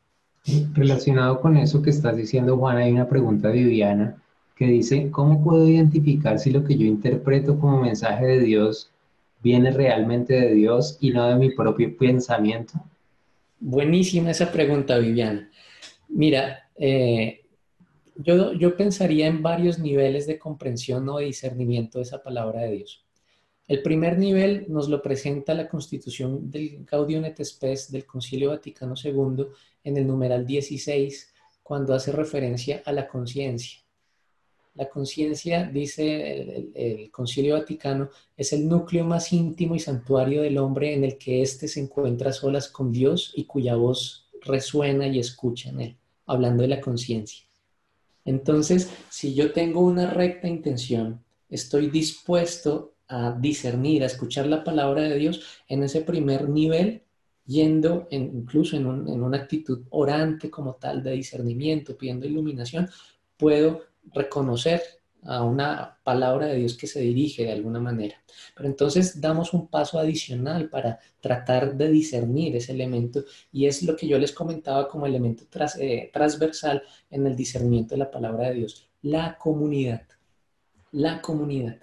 Relacionado con eso que estás diciendo, Juan, hay una pregunta de Viviana que dice, ¿cómo puedo identificar si lo que yo interpreto como mensaje de Dios viene realmente de Dios y no de mi propio pensamiento? Buenísima esa pregunta, Viviana. Mira, eh, yo, pensaría en varios niveles de comprensión o de discernimiento de esa palabra de Dios. El primer nivel nos lo presenta la constitución del Gaudium et Spes del Concilio Vaticano II en el numeral 16, cuando hace referencia a la conciencia. La conciencia, dice el, Concilio Vaticano, es el núcleo más íntimo y santuario del hombre en el que éste se encuentra solas con Dios y cuya voz resuena y escucha en él, hablando de la conciencia. Entonces, si yo tengo una recta intención, estoy dispuesto a discernir, a escuchar la palabra de Dios en ese primer nivel, yendo incluso en, una actitud orante como tal de discernimiento, pidiendo iluminación, puedo reconocer a una palabra de Dios que se dirige de alguna manera. Pero entonces damos un paso adicional para tratar de discernir ese elemento y es lo que yo les comentaba como elemento eh, transversal en el discernimiento de la palabra de Dios, la comunidad, la comunidad.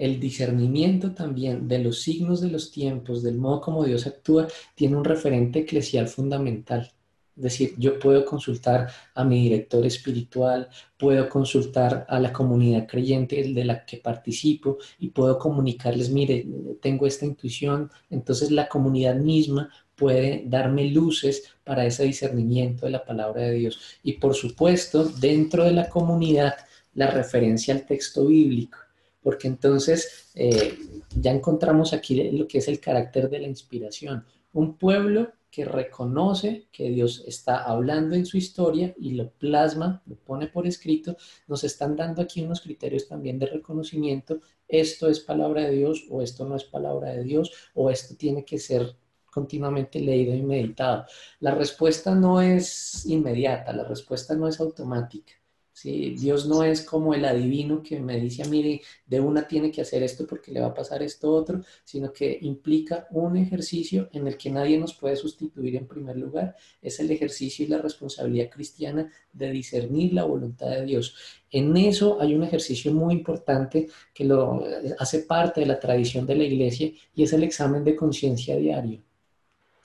El discernimiento también de los signos de los tiempos, del modo como Dios actúa, tiene un referente eclesial fundamental es decir, yo puedo consultar a mi director espiritual, puedo consultar a la comunidad creyente de la que participo y puedo comunicarles, mire, tengo esta intuición. Entonces la comunidad misma puede darme luces para ese discernimiento de la palabra de Dios. Y por supuesto, dentro de la comunidad, la referencia al texto bíblico, porque entonces eh, ya encontramos aquí lo que es el carácter de la inspiración. Un pueblo que reconoce que Dios está hablando en su historia y lo plasma, lo pone por escrito, nos están dando aquí unos criterios también de reconocimiento, esto es palabra de Dios o esto no es palabra de Dios o esto tiene que ser continuamente leído y meditado. La respuesta no es inmediata, la respuesta no es automática. ¿Sí? Dios no es como el adivino que me dice, mire, de una tiene que hacer esto porque le va a pasar esto otro, sino que implica un ejercicio en el que nadie nos puede sustituir en primer lugar. Es el ejercicio y la responsabilidad cristiana de discernir la voluntad de Dios. En eso hay un ejercicio muy importante que lo hace parte de la tradición de la iglesia y es el examen de conciencia diario.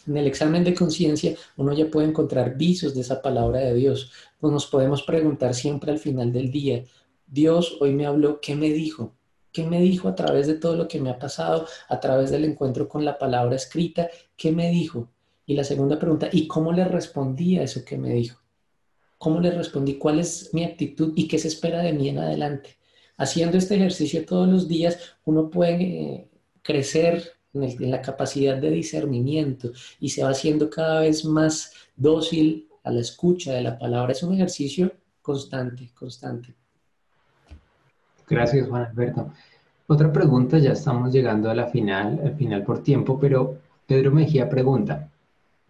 En el examen de conciencia uno ya puede encontrar visos de esa palabra de Dios. Pues nos podemos preguntar siempre al final del día, Dios hoy me habló, ¿qué me dijo? ¿Qué me dijo a través de todo lo que me ha pasado, a través del encuentro con la palabra escrita? ¿Qué me dijo? Y la segunda pregunta, ¿y cómo le respondí a eso que me dijo? ¿Cómo le respondí? ¿Cuál es mi actitud y qué se espera de mí en adelante? Haciendo este ejercicio todos los días, uno puede eh, crecer en, la capacidad de discernimiento y se va haciendo cada vez más dócil a la escucha de la palabra. Es un ejercicio constante, constante. Gracias, Juan Alberto. Otra pregunta, ya estamos llegando a la final, al final por tiempo, pero Pedro Mejía pregunta,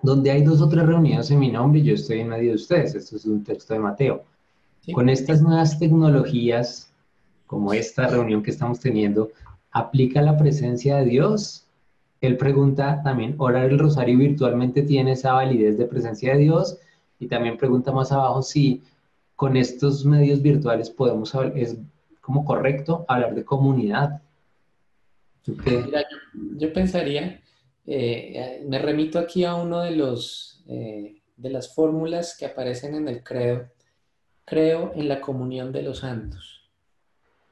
donde hay dos otras reuniones en mi nombre, yo estoy en medio de ustedes, esto es un texto de Mateo. Con estas nuevas tecnologías, como esta reunión que estamos teniendo, ¿aplica la presencia de Dios él pregunta también, ¿orar el rosario virtualmente tiene esa validez de presencia de Dios? Y también pregunta más abajo si con estos medios virtuales podemos es como correcto hablar de comunidad. yo, pensaría, eh, me remito aquí a uno de los eh, de las fórmulas que aparecen en el credo. Creo en la comunión de los santos.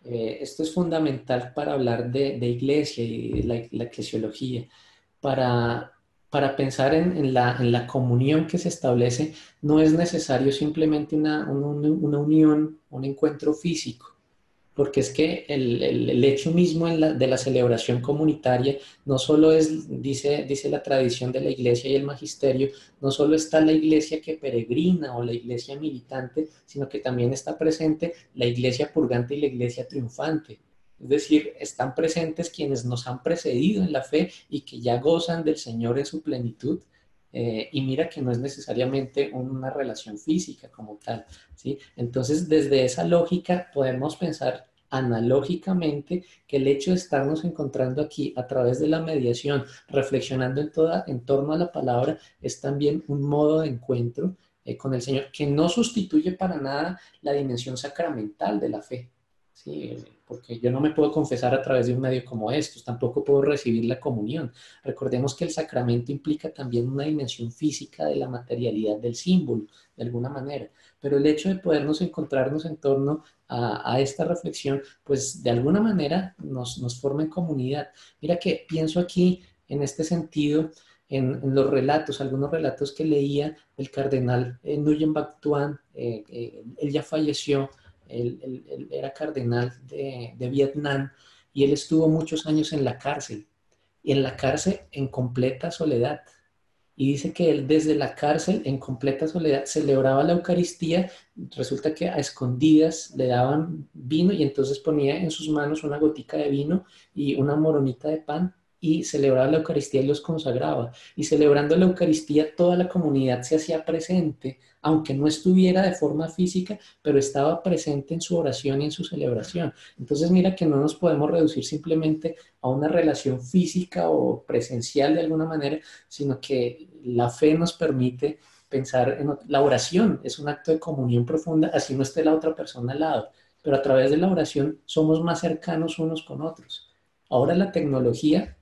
Eh, esto es fundamental para hablar de, iglesia y la, eclesiología, para, para pensar en, la, en, la, comunión que se establece, no es necesario simplemente una, una, unión, un encuentro físico. Porque es que el, hecho mismo de la celebración comunitaria no solo es, dice, dice la tradición de la iglesia y el magisterio, no solo está la iglesia que peregrina o la iglesia militante, sino que también está presente la iglesia purgante y la iglesia triunfante. Es decir, están presentes quienes nos han precedido en la fe y que ya gozan del Señor en su plenitud eh, y mira que no es necesariamente una relación física como tal, ¿sí? Entonces, desde esa lógica podemos pensar analógicamente que el hecho de estarnos encontrando aquí a través de la mediación, reflexionando en, toda, en torno a la palabra, es también un modo de encuentro eh, con el Señor que no sustituye para nada la dimensión sacramental de la fe. ¿sí? Porque yo no me puedo confesar a través de un medio como estos, tampoco puedo recibir la comunión. Recordemos que el sacramento implica también una dimensión física de la materialidad del símbolo, de alguna manera, pero el hecho de podernos encontrarnos en torno a, esta reflexión, pues de alguna manera nos, nos, forma en comunidad. Mira que pienso aquí en este sentido, en, los relatos, algunos relatos que leía del cardenal eh, Nguyen Bach Tuan, eh, eh, él ya falleció, él, era cardenal de, Vietnam y él estuvo muchos años en la cárcel, y en la cárcel en completa soledad. Y dice que él desde la cárcel en completa soledad celebraba la Eucaristía, resulta que a escondidas le daban vino y entonces ponía en sus manos una gotica de vino y una moronita de pan y celebraba la Eucaristía y los consagraba. Y celebrando la Eucaristía toda la comunidad se hacía presente, aunque no estuviera de forma física, pero estaba presente en su oración y en su celebración. Entonces mira que no nos podemos reducir simplemente a una relación física o presencial de alguna manera, sino que la fe nos permite pensar en la oración, es un acto de comunión profunda, así no esté la otra persona al lado, pero a través de la oración somos más cercanos unos con otros. Ahora la tecnología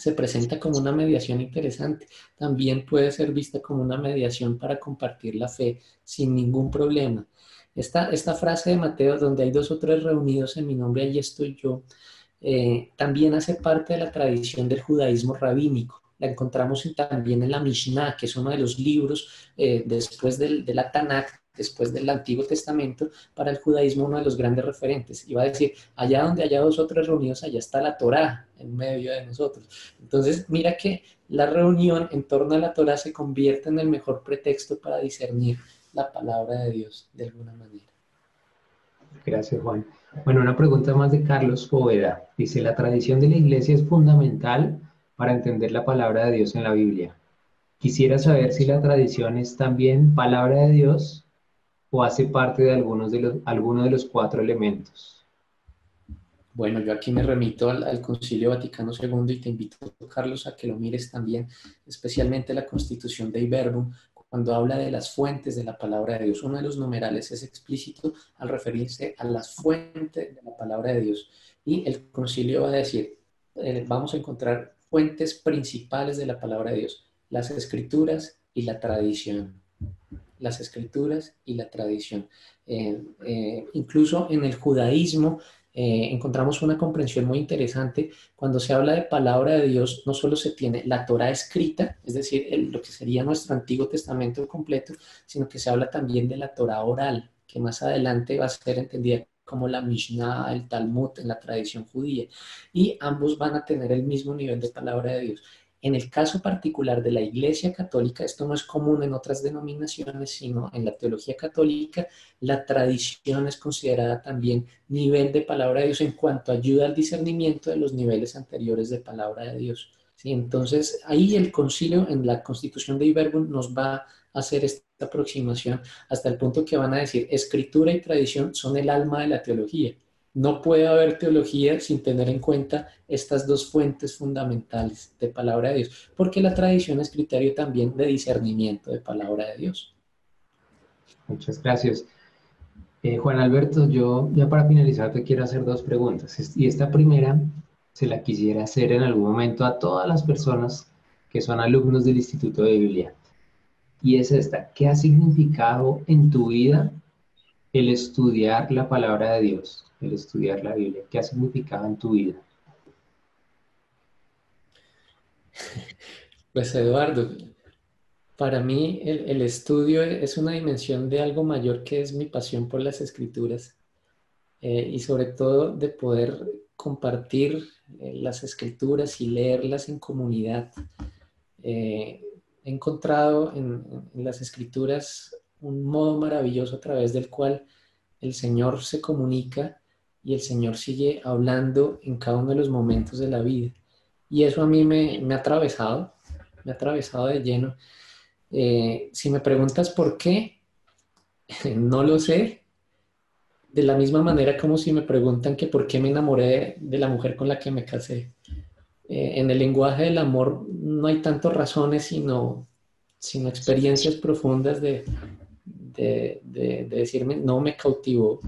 se presenta como una mediación interesante. También puede ser vista como una mediación para compartir la fe sin ningún problema. Esta, esta frase de Mateo, donde hay dos o tres reunidos en mi nombre, allí estoy yo, eh, también hace parte de la tradición del judaísmo rabínico. La encontramos también en la Mishnah, que es uno de los libros eh, después del, de la Tanakh después del Antiguo Testamento, para el judaísmo uno de los grandes referentes. Iba a decir, allá donde haya dos o tres reunidos, allá está la Torá en medio de nosotros. Entonces, mira que la reunión en torno a la Torá se convierte en el mejor pretexto para discernir la palabra de Dios de alguna manera. Gracias, Juan. Bueno, una pregunta más de Carlos Poveda. Dice, la tradición de la iglesia es fundamental para entender la palabra de Dios en la Biblia. Quisiera saber si la tradición es también palabra de Dios o hace parte de algunos de los, alguno de los cuatro elementos? Bueno, yo aquí me remito al, Concilio Vaticano II y te invito, Carlos, a que lo mires también, especialmente la Constitución de Iberbum, cuando habla de las fuentes de la palabra de Dios. Uno de los numerales es explícito al referirse a las fuentes de la palabra de Dios. Y el concilio va a decir, eh, vamos a encontrar fuentes principales de la palabra de Dios, las escrituras y la tradición las escrituras y la tradición. Eh, eh, incluso en el judaísmo eh, encontramos una comprensión muy interesante. Cuando se habla de palabra de Dios, no solo se tiene la Torah escrita, es decir, lo que sería nuestro Antiguo Testamento completo, sino que se habla también de la Torah oral, que más adelante va a ser entendida como la Mishnah, el Talmud en la tradición judía. Y ambos van a tener el mismo nivel de palabra de Dios. En el caso particular de la Iglesia Católica, esto no es común en otras denominaciones, sino en la teología católica, la tradición es considerada también nivel de palabra de Dios en cuanto ayuda al discernimiento de los niveles anteriores de palabra de Dios. ¿Sí? Entonces, ahí el concilio en la constitución de Iberbun nos va a hacer esta aproximación hasta el punto que van a decir, escritura y tradición son el alma de la teología. No puede haber teología sin tener en cuenta estas dos fuentes fundamentales de palabra de Dios, porque la tradición es criterio también de discernimiento de palabra de Dios. Muchas gracias. Eh, Juan Alberto, yo ya para finalizar te quiero hacer dos preguntas. Y esta primera se la quisiera hacer en algún momento a todas las personas que son alumnos del Instituto de Biblia. Y es esta, ¿qué ha significado en tu vida el estudiar la palabra de Dios? el estudiar la Biblia? ¿Qué ha significado en tu vida? Pues Eduardo, para mí el, estudio es una dimensión de algo mayor que es mi pasión por las escrituras. y sobre todo de poder compartir las escrituras y leerlas en comunidad. he encontrado en, en las escrituras un modo maravilloso a través del cual el Señor se comunica y el Señor sigue hablando en cada uno de los momentos de la vida. Y eso a mí me, ha atravesado, me ha atravesado de lleno. Eh, si me preguntas por qué, no lo sé. De la misma manera como si me preguntan que por qué me enamoré de, la mujer con la que me casé. Eh, en el lenguaje del amor no hay tantas razones, sino, sino experiencias profundas de, de, decirme, no me cautivó,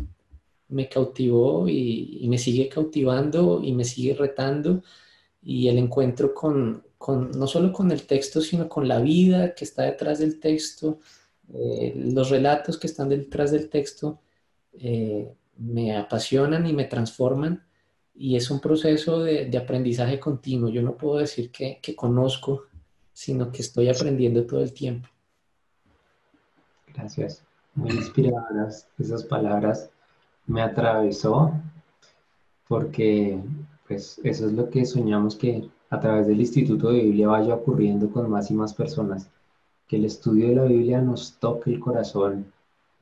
me cautivó y, me sigue cautivando y me sigue retando y el encuentro con, no solo con el texto, sino con la vida que está detrás del texto, eh, los relatos que están detrás del texto, eh, me apasionan y me transforman y es un proceso de, aprendizaje continuo. Yo no puedo decir que, que conozco, sino que estoy aprendiendo todo el tiempo. Gracias. Muy inspiradoras esas palabras. Me atravesó porque pues eso es lo que soñamos que a través del Instituto de Biblia vaya ocurriendo con más y más personas. Que el estudio de la Biblia nos toque el corazón,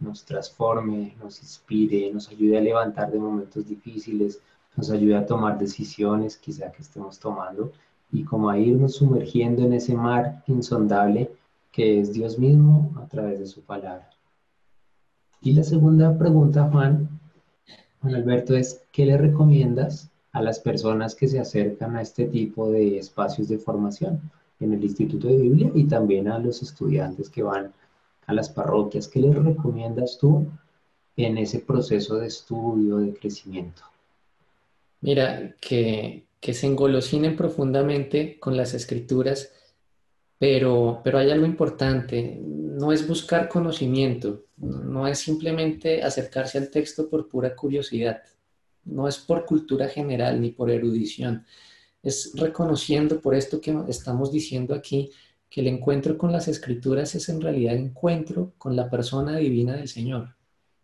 nos transforme, nos inspire, nos ayude a levantar de momentos difíciles, nos ayude a tomar decisiones quizá que estemos tomando y como a irnos sumergiendo en ese mar insondable que es Dios mismo a través de su palabra. Y la segunda pregunta, Juan, Juan Alberto, es, ¿qué le recomiendas a las personas que se acercan a este tipo de espacios de formación en el Instituto de Biblia y también a los estudiantes que van a las parroquias? ¿Qué les recomiendas tú en ese proceso de estudio, de crecimiento? Mira, que, que se engolosinen profundamente con las escrituras pero, pero hay algo importante, no es buscar conocimiento, no es simplemente acercarse al texto por pura curiosidad, no es por cultura general ni por erudición, es reconociendo por esto que estamos diciendo aquí, que el encuentro con las escrituras es en realidad encuentro con la persona divina del Señor.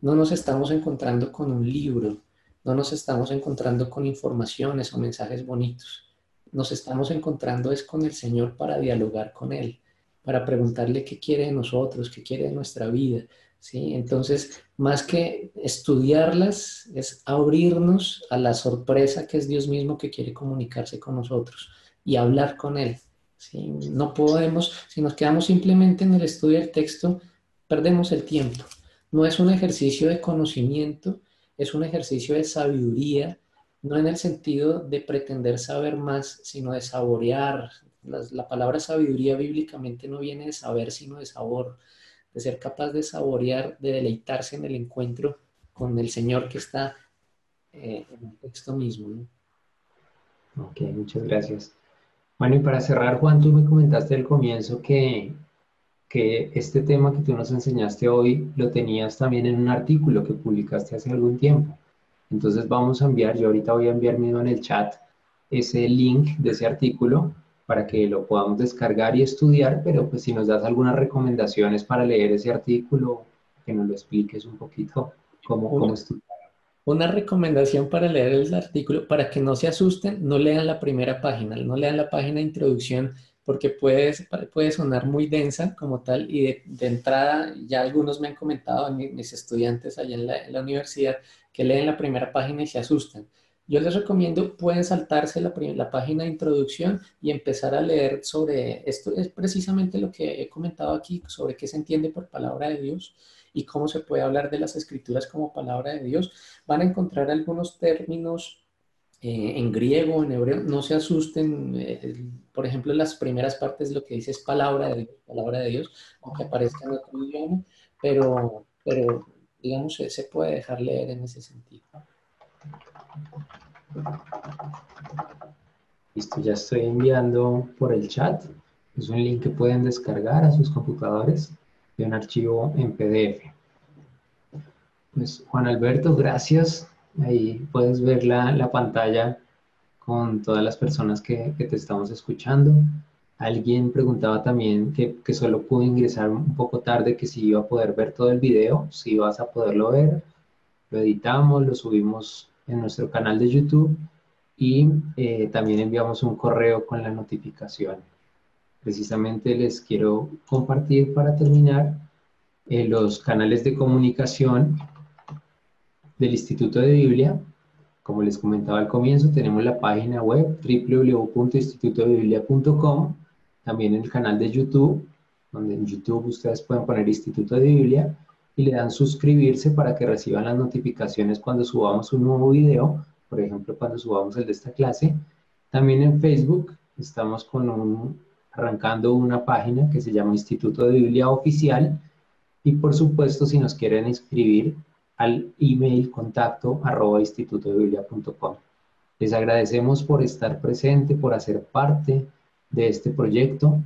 No nos estamos encontrando con un libro, no nos estamos encontrando con informaciones o mensajes bonitos nos estamos encontrando es con el Señor para dialogar con Él, para preguntarle qué quiere de nosotros, qué quiere de nuestra vida. ¿sí? Entonces, más que estudiarlas, es abrirnos a la sorpresa que es Dios mismo que quiere comunicarse con nosotros y hablar con Él. ¿sí? No podemos, si nos quedamos simplemente en el estudio del texto, perdemos el tiempo. No es un ejercicio de conocimiento, es un ejercicio de sabiduría, no en el sentido de pretender saber más, sino de saborear. La, palabra sabiduría bíblicamente no viene de saber, sino de sabor, de ser capaz de saborear, de deleitarse en el encuentro con el Señor que está eh, en el texto mismo. Ok, muchas gracias. Bueno, y para cerrar, Juan, tú me comentaste al comienzo que, que este tema que tú nos enseñaste hoy lo tenías también en un artículo que publicaste hace algún tiempo. Entonces vamos a enviar, yo ahorita voy a enviar mismo en el chat ese link de ese artículo para que lo podamos descargar y estudiar, pero pues si nos das algunas recomendaciones para leer ese artículo, que nos lo expliques un poquito cómo, cómo estudiar. Una recomendación para leer el artículo, para que no se asusten, no lean la primera página, no lean la página de introducción, porque puede, puede sonar muy densa como tal, y de, entrada ya algunos me han comentado, mis estudiantes allá en la, en la universidad, que leen la primera página y se asustan. Yo les recomiendo, pueden saltarse la, la, página de introducción y empezar a leer sobre esto. Es precisamente lo que he comentado aquí, sobre qué se entiende por palabra de Dios y cómo se puede hablar de las escrituras como palabra de Dios. Van a encontrar algunos términos eh, en griego, en hebreo. No se asusten. Eh, por ejemplo, las primeras partes lo que dice es palabra de Dios, palabra de Dios, aunque aparezca en otro idioma, pero, pero digamos, se puede dejar leer en ese sentido. Listo, ya estoy enviando por el chat. Es un link que pueden descargar a sus computadores de un archivo en PDF. Pues Juan Alberto, gracias. Ahí puedes ver la, la pantalla con todas las personas que, que te estamos escuchando. Alguien preguntaba también que, que, solo pudo ingresar un poco tarde, que si iba a poder ver todo el video, si vas a poderlo ver. lo editamos, lo subimos en nuestro canal de YouTube y eh, también enviamos un correo con la notificación. Precisamente les quiero compartir para terminar eh, los canales de comunicación del Instituto de Biblia. Como les comentaba al comienzo, tenemos la página web www.institutodebiblia.com, también el canal de YouTube, donde en YouTube ustedes pueden poner Instituto de Biblia y le dan suscribirse para que reciban las notificaciones cuando subamos un nuevo video, por ejemplo, cuando subamos el de esta clase. También en Facebook estamos con arrancando una página que se llama Instituto de Biblia Oficial y por supuesto si nos quieren inscribir al email contacto arroba institutodebiblia.com. Les agradecemos por estar presente, por hacer parte de este proyecto.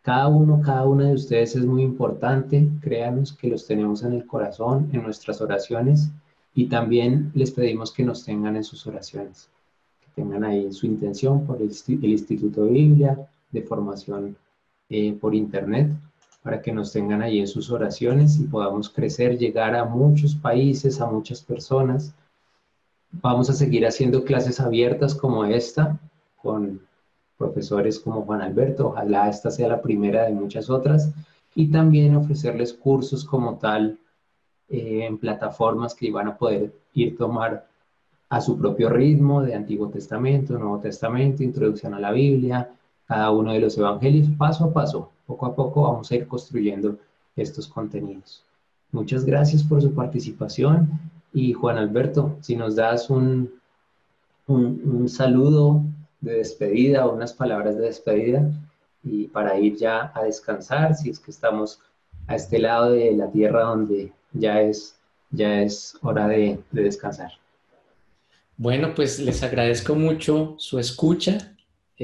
Cada uno, cada una de ustedes es muy importante. Créanos que los tenemos en el corazón, en nuestras oraciones y también les pedimos que nos tengan en sus oraciones, que tengan ahí su intención por el, Instituto de Biblia, de formación eh, por Internet, para que nos tengan ahí en sus oraciones y podamos crecer, llegar a muchos países, a muchas personas. Vamos a seguir haciendo clases abiertas como esta, con profesores como Juan Alberto, ojalá esta sea la primera de muchas otras, y también ofrecerles cursos como tal eh, en plataformas que van a poder ir tomar a su propio ritmo de Antiguo Testamento, Nuevo Testamento, Introducción a la Biblia, cada uno de los evangelios, paso a paso, poco a poco vamos a ir construyendo estos contenidos. Muchas gracias por su participación y Juan Alberto, si nos das un, un, saludo de despedida unas palabras de despedida y para ir ya a descansar, si es que estamos a este lado de la tierra donde ya es, ya es hora de descansar. Bueno, pues les agradezco mucho su escucha,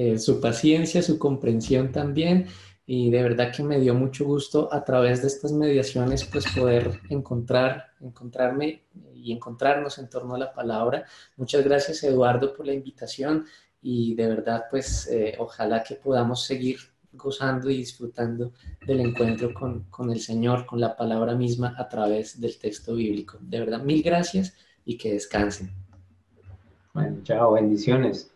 eh, su paciencia, su comprensión también y de verdad que me dio mucho gusto a través de estas mediaciones pues poder encontrar, encontrarme y encontrarnos en torno a la palabra. Muchas gracias Eduardo por la invitación y de verdad pues eh, ojalá que podamos seguir gozando y disfrutando del encuentro con, con, el Señor, con la palabra misma a través del texto bíblico. De verdad, mil gracias y que descansen. Bueno, chao, bendiciones.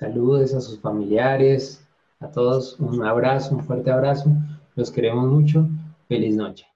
Saludos a sus familiares, a todos un abrazo, un fuerte abrazo. Los queremos mucho. Feliz noche.